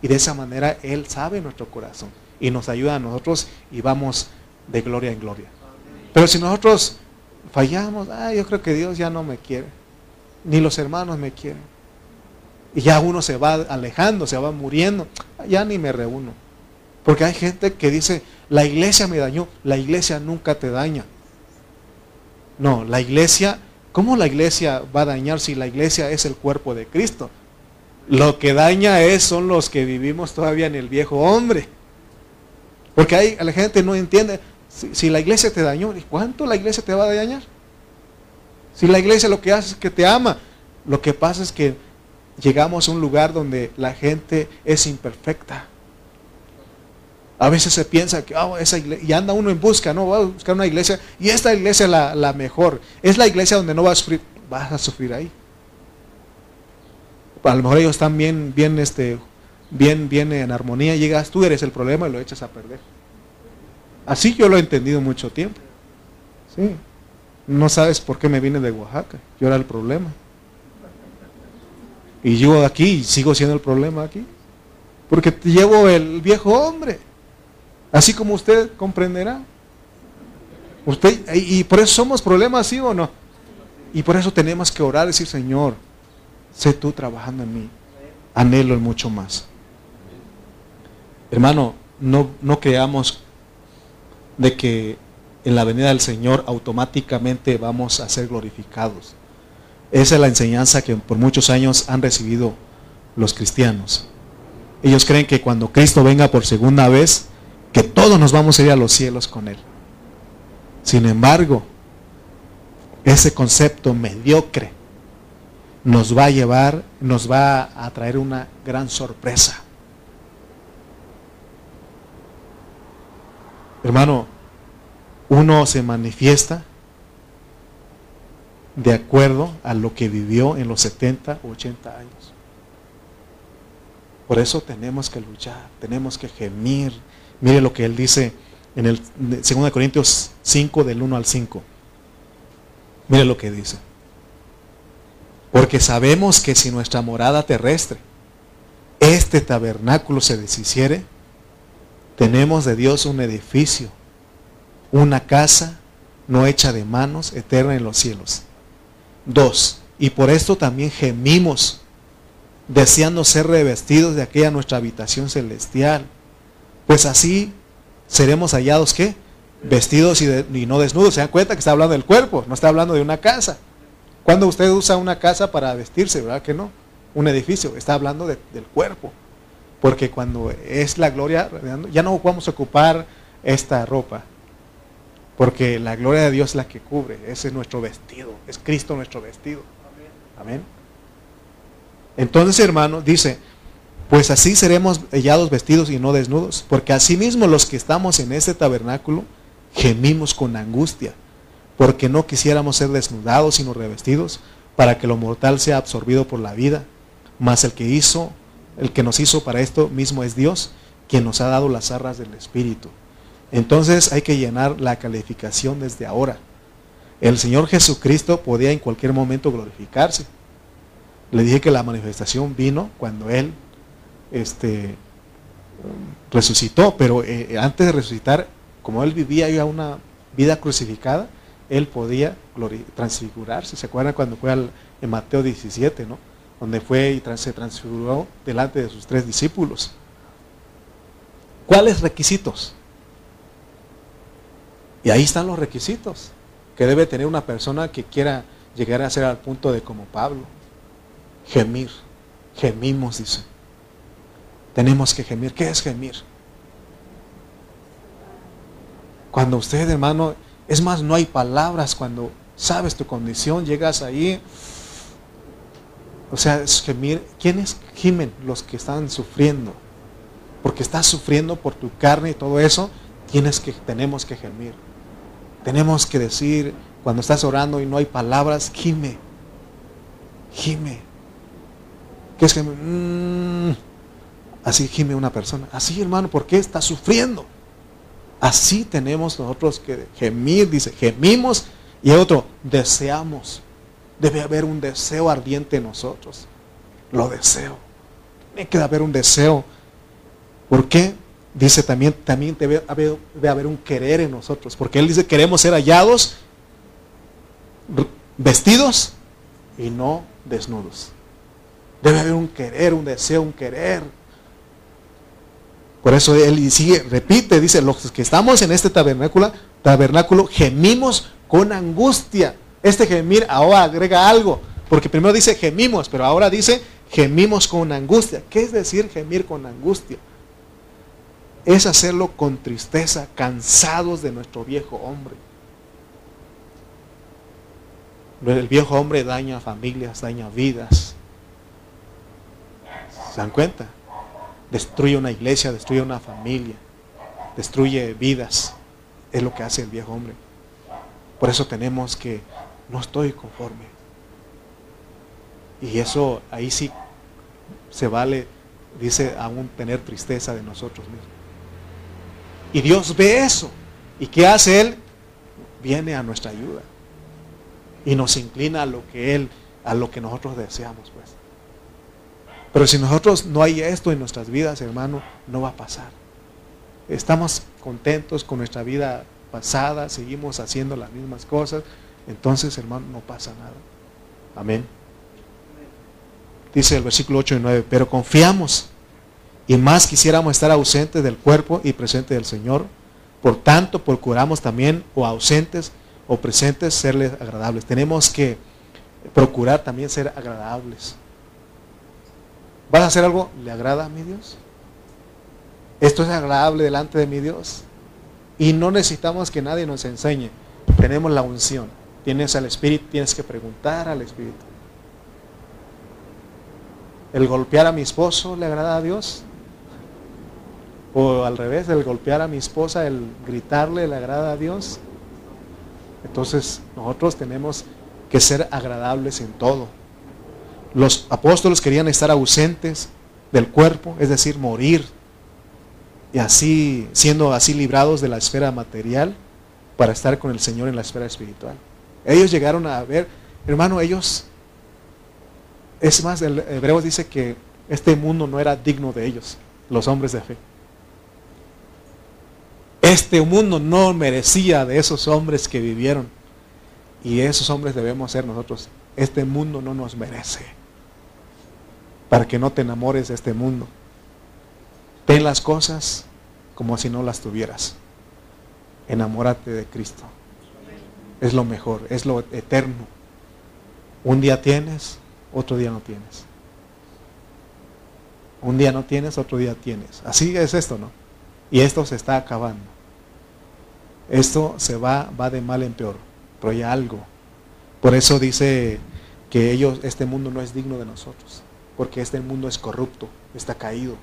Y de esa manera Él sabe nuestro corazón y nos ayuda a nosotros y vamos de gloria en gloria. Pero si nosotros fallamos, ah, yo creo que Dios ya no me quiere ni los hermanos me quieren. Y ya uno se va alejando, se va muriendo, ya ni me reúno. Porque hay gente que dice, la iglesia me dañó, la iglesia nunca te daña. No, la iglesia, ¿cómo la iglesia va a dañar si la iglesia es el cuerpo de Cristo? Lo que daña es, son los que vivimos todavía en el viejo hombre. Porque ahí la gente no entiende, si, la iglesia te dañó, ¿cuánto la iglesia te va a dañar? Si la iglesia lo que hace es que te ama, lo que pasa es que llegamos a un lugar donde la gente es imperfecta. A veces se piensa que oh, esa iglesia, y anda uno en busca, no, va a buscar una iglesia, y esta iglesia es la, la mejor. Es la iglesia donde no vas a sufrir, vas a sufrir ahí. A lo mejor ellos están bien, bien, este, bien, bien en armonía, llegas, tú eres el problema y lo echas a perder. Así yo lo he entendido mucho tiempo. Sí. No sabes por qué me vine de Oaxaca. Yo era el problema. Y yo aquí sigo siendo el problema aquí. Porque te llevo el viejo hombre. Así como usted comprenderá. Usted, y por eso somos problemas, ¿sí o no? Y por eso tenemos que orar y decir, Señor, sé tú trabajando en mí. Anhelo el mucho más. Hermano, no, no creamos de que en la venida del Señor automáticamente vamos a ser glorificados. Esa es la enseñanza que por muchos años han recibido los cristianos. Ellos creen que cuando Cristo venga por segunda vez, que todos nos vamos a ir a los cielos con Él. Sin embargo, ese concepto mediocre nos va a llevar, nos va a traer una gran sorpresa. Hermano, uno se manifiesta de acuerdo a lo que vivió en los 70 o 80 años. Por eso tenemos que luchar, tenemos que gemir. Mire lo que él dice en el 2 Corintios 5 del 1 al 5. Mire lo que dice. Porque sabemos que si nuestra morada terrestre, este tabernáculo se deshiciere, tenemos de Dios un edificio, una casa no hecha de manos, eterna en los cielos. Dos, y por esto también gemimos, deseando ser revestidos de aquella nuestra habitación celestial. Pues así seremos hallados, ¿qué? Vestidos y, no desnudos. Se dan cuenta que está hablando del cuerpo, no está hablando de una casa. Cuando usted usa una casa para vestirse, ¿verdad que no? Un edificio, está hablando del cuerpo. Porque cuando es la gloria, ya no vamos a ocupar esta ropa. Porque la gloria de Dios es la que cubre. Ese es nuestro vestido. Es Cristo nuestro vestido. Amén. Entonces, hermano, dice, pues así seremos hallados vestidos y no desnudos. Porque asimismo los que estamos en este tabernáculo gemimos con angustia. Porque no quisiéramos ser desnudados sino revestidos para que lo mortal sea absorbido por la vida. Mas el que hizo el que nos hizo para esto mismo es Dios, quien nos ha dado las arras del Espíritu. Entonces hay que llenar la calificación desde ahora. El Señor Jesucristo podía en cualquier momento glorificarse. Le dije que la manifestación vino cuando Él este, resucitó, pero eh, antes de resucitar, como Él vivía ya una vida crucificada, Él podía transfigurarse. ¿Se acuerdan cuando fue en Mateo 17, no? Donde fue y se transfiguró delante de sus tres discípulos. ¿Cuáles requisitos? Y ahí están los requisitos que debe tener una persona que quiera llegar a ser al punto de como Pablo. Gemir. Gemimos, dice. Tenemos que gemir. ¿Qué es gemir? Cuando usted, hermano, es más, no hay palabras cuando sabes tu condición, llegas ahí o sea, es gemir. ¿Quiénes gimen? Los que están sufriendo. Porque estás sufriendo por tu carne y todo eso, tienes que, tenemos que gemir. Tenemos que decir, cuando estás orando y no hay palabras, gime. Gime. ¿Qué es gemir? Mm. así gime una persona. Así, hermano, ¿por qué está sufriendo? Así tenemos nosotros que gemir, dice, gemimos y otro, deseamos. Debe haber un deseo ardiente en nosotros. Lo deseo. Tiene que haber un deseo. ¿Por qué? Dice también, también debe haber, debe haber un querer en nosotros. Porque Él dice, queremos ser hallados, vestidos y no desnudos. Debe haber un querer, un deseo, un querer. Por eso Él sigue, repite, dice, los que estamos en este tabernáculo, tabernáculo gemimos con angustia este gemir ahora agrega algo, porque primero dice gemimos, pero ahora dice gemimos con angustia. ¿Qué es decir gemir con angustia? Es hacerlo con tristeza, cansados de nuestro viejo hombre. El viejo hombre daña familias, daña vidas. ¿Se dan cuenta? Destruye una iglesia, destruye una familia, destruye vidas. Es lo que hace el viejo hombre. Por eso tenemos que no estoy conforme. Y eso ahí sí se vale, dice, aún tener tristeza de nosotros mismos. Y Dios ve eso. ¿Y qué hace Él? Viene a nuestra ayuda. Y nos inclina a lo que Él, a lo que nosotros deseamos, pues. Pero si nosotros no hay esto en nuestras vidas, hermano, no va a pasar. Estamos contentos con nuestra vida pasada, seguimos haciendo las mismas cosas, entonces, hermano, no pasa nada. Amén. Dice el versículo 8 y 9, pero confiamos y más quisiéramos estar ausentes del cuerpo y presentes del Señor. Por tanto, procuramos también, o ausentes o presentes, serles agradables. Tenemos que procurar también ser agradables. ¿Vas a hacer algo? ¿Le agrada a mi Dios? Esto es agradable delante de mi Dios. Y no necesitamos que nadie nos enseñe. Tenemos la unción. Tienes al Espíritu, tienes que preguntar al Espíritu. ¿El golpear a mi esposo le agrada a Dios? O al revés, el golpear a mi esposa, el gritarle le agrada a Dios. Entonces nosotros tenemos que ser agradables en todo. Los apóstoles querían estar ausentes del cuerpo, es decir, morir, y así, siendo así librados de la esfera material para estar con el Señor en la esfera espiritual. Ellos llegaron a ver, hermano, ellos, es más, el hebreo dice que este mundo no era digno de ellos, los hombres de fe. Este mundo no merecía de esos hombres que vivieron. Y esos hombres debemos ser nosotros. Este mundo no nos merece. Para que no te enamores de este mundo. Ten las cosas como si no las tuvieras. Enamórate de Cristo. Es lo mejor, es lo eterno. Un día tienes, otro día no tienes. Un día no tienes, otro día tienes. Así es esto, ¿no? Y esto se está acabando. Esto se va, va de mal en peor, pero hay algo. Por eso dice que ellos, este mundo no es digno de nosotros, porque este mundo es corrupto, está caído.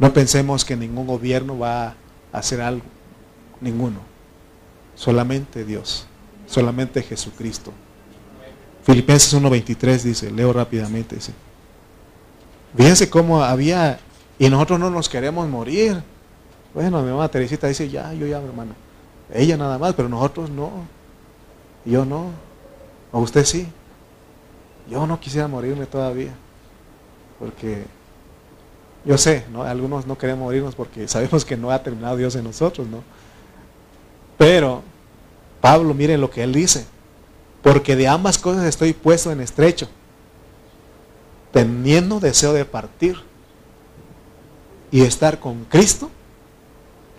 No pensemos que ningún gobierno va a hacer algo, ninguno. Solamente Dios, solamente Jesucristo. Filipenses 1.23 dice, leo rápidamente, dice, fíjense cómo había, y nosotros no nos queremos morir. Bueno, mi mamá Teresita dice, ya, yo ya, hermano. Ella nada más, pero nosotros no. Yo no. O usted sí. Yo no quisiera morirme todavía. Porque yo sé, ¿no? Algunos no queremos morirnos porque sabemos que no ha terminado Dios en nosotros, ¿no? Pero Pablo, miren lo que él dice. Porque de ambas cosas estoy puesto en estrecho, teniendo deseo de partir y estar con Cristo,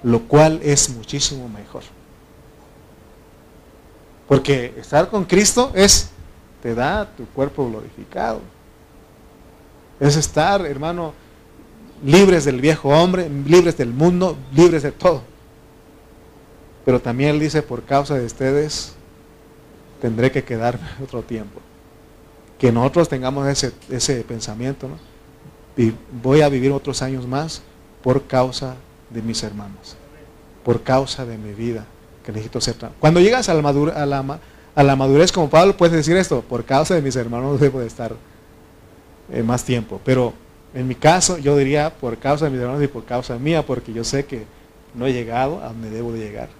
lo cual es muchísimo mejor. Porque estar con Cristo es, te da tu cuerpo glorificado. Es estar, hermano, libres del viejo hombre, libres del mundo, libres de todo. Pero también él dice, por causa de ustedes, tendré que quedarme otro tiempo. Que nosotros tengamos ese, ese pensamiento, ¿no? Y voy a vivir otros años más por causa de mis hermanos, por causa de mi vida, que necesito ser. Cuando llegas a la, a, la, madurez como Pablo, puedes decir esto, por causa de mis hermanos debo de estar eh, más tiempo. Pero en mi caso, yo diría por causa de mis hermanos y por causa mía, porque yo sé que no he llegado a donde debo de llegar.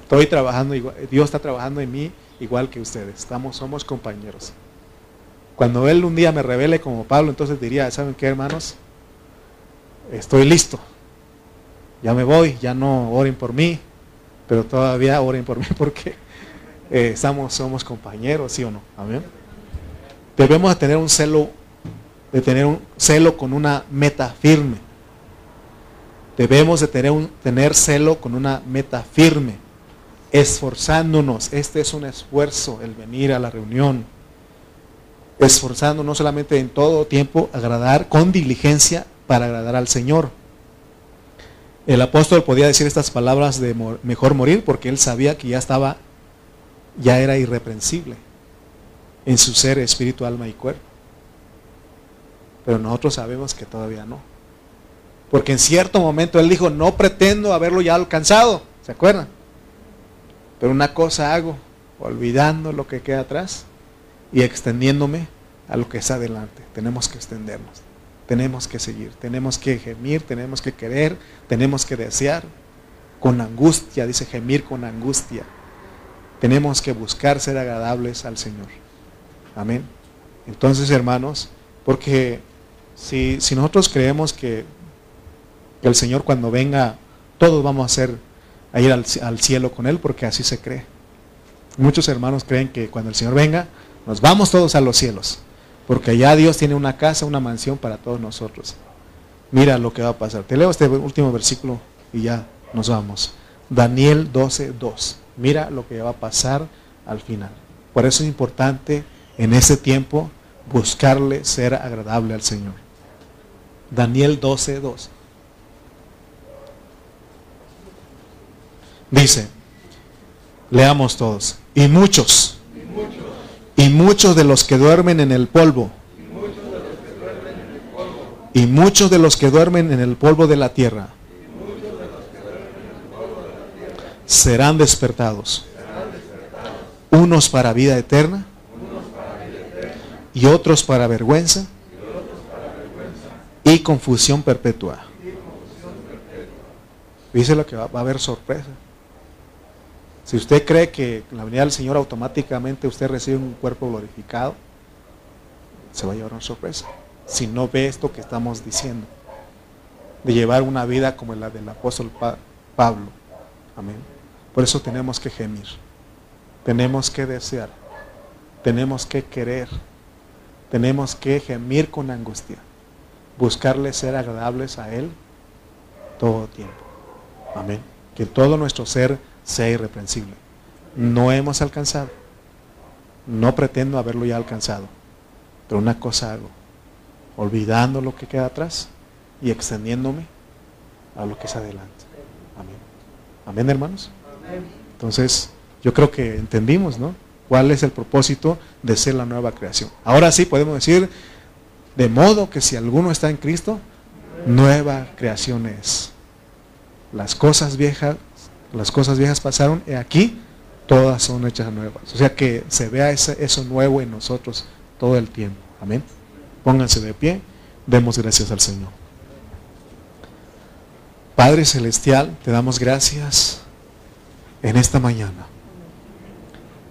Estoy trabajando, Dios está trabajando en mí igual que ustedes. Estamos, somos compañeros. Cuando Él un día me revele como Pablo, entonces diría, ¿saben qué, hermanos? Estoy listo. Ya me voy, ya no oren por mí, pero todavía oren por mí porque eh, estamos, somos compañeros, ¿sí o no? Amén. Debemos tener un celo de tener un celo con una meta firme. Debemos de tener, un, tener celo con una meta firme, esforzándonos. Este es un esfuerzo, el venir a la reunión. Esforzando no solamente en todo tiempo, agradar con diligencia para agradar al Señor. El apóstol podía decir estas palabras de mejor morir porque él sabía que ya estaba, ya era irreprensible en su ser, espíritu, alma y cuerpo. Pero nosotros sabemos que todavía no. Porque en cierto momento él dijo, no pretendo haberlo ya alcanzado. ¿Se acuerdan? Pero una cosa hago, olvidando lo que queda atrás y extendiéndome a lo que está adelante. Tenemos que extendernos, tenemos que seguir, tenemos que gemir, tenemos que querer, tenemos que desear con angustia, dice gemir con angustia. Tenemos que buscar ser agradables al Señor. Amén. Entonces, hermanos, porque Si, si nosotros creemos que, que, el Señor cuando venga, todos vamos a, ser, a ir al, cielo con Él, porque así se cree. Muchos hermanos creen que cuando el Señor venga, nos vamos todos a los cielos, porque ya Dios tiene una casa, una mansión para todos nosotros. Mira lo que va a pasar. Te leo este último versículo y ya nos vamos. Daniel 12, 2. Mira lo que va a pasar al final. Por eso es importante en ese tiempo buscarle ser agradable al Señor. Daniel 12, 2. Dice, leamos todos, y muchos, y muchos de los que duermen en el polvo, y muchos de los que duermen en el polvo de la tierra serán despertados, unos para vida eterna y otros para vergüenza y confusión perpetua. Dice lo que va, a haber sorpresa. Si usted cree que la venida del Señor automáticamente usted recibe un cuerpo glorificado, se va a llevar una sorpresa. Si no ve esto que estamos diciendo, de llevar una vida como la del apóstol Pablo. Amén. Por eso tenemos que gemir, tenemos que desear, tenemos que querer, tenemos que gemir con angustia, buscarle ser agradables a Él todo tiempo. Amén. Que todo nuestro ser sea irreprensible. No hemos alcanzado. No pretendo haberlo ya alcanzado. Pero una cosa hago. Olvidando lo que queda atrás y extendiéndome a lo que es adelante. Amén. Amén, hermanos. Entonces, yo creo que entendimos, ¿no? ¿Cuál es el propósito de ser la nueva creación? Ahora sí podemos decir, de modo que si alguno está en Cristo, nueva creación es. Las cosas viejas, las cosas viejas pasaron y aquí todas son hechas nuevas. O sea que se vea eso nuevo en nosotros todo el tiempo. Amén. Pónganse de pie, demos gracias al Señor. Padre Celestial, te damos gracias en esta mañana.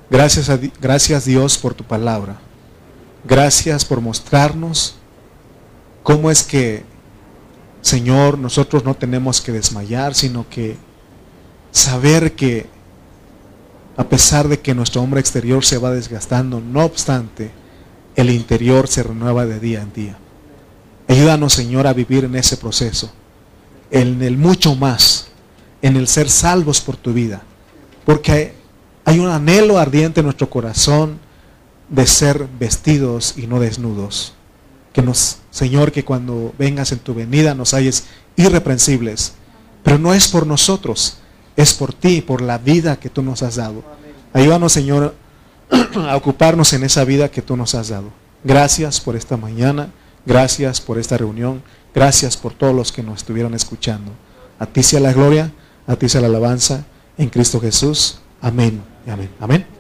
Gracias, a, gracias Dios por tu palabra. Gracias por mostrarnos cómo es que, Señor, nosotros no tenemos que desmayar, sino que saber que a pesar de que nuestro hombre exterior se va desgastando, no obstante, el interior se renueva de día en día. Ayúdanos, Señor, a vivir en ese proceso, en el mucho más, en el ser salvos por tu vida porque hay un anhelo ardiente en nuestro corazón de ser vestidos y no desnudos. Que nos, Señor, que cuando vengas en tu venida nos halles irreprensibles. Pero no es por nosotros, es por ti, por la vida que tú nos has dado. Ayúdanos, Señor, a ocuparnos en esa vida que tú nos has dado. Gracias por esta mañana, gracias por esta reunión, gracias por todos los que nos estuvieron escuchando. A ti sea la gloria, a ti sea la alabanza en Cristo Jesús. Amén amén. Amén.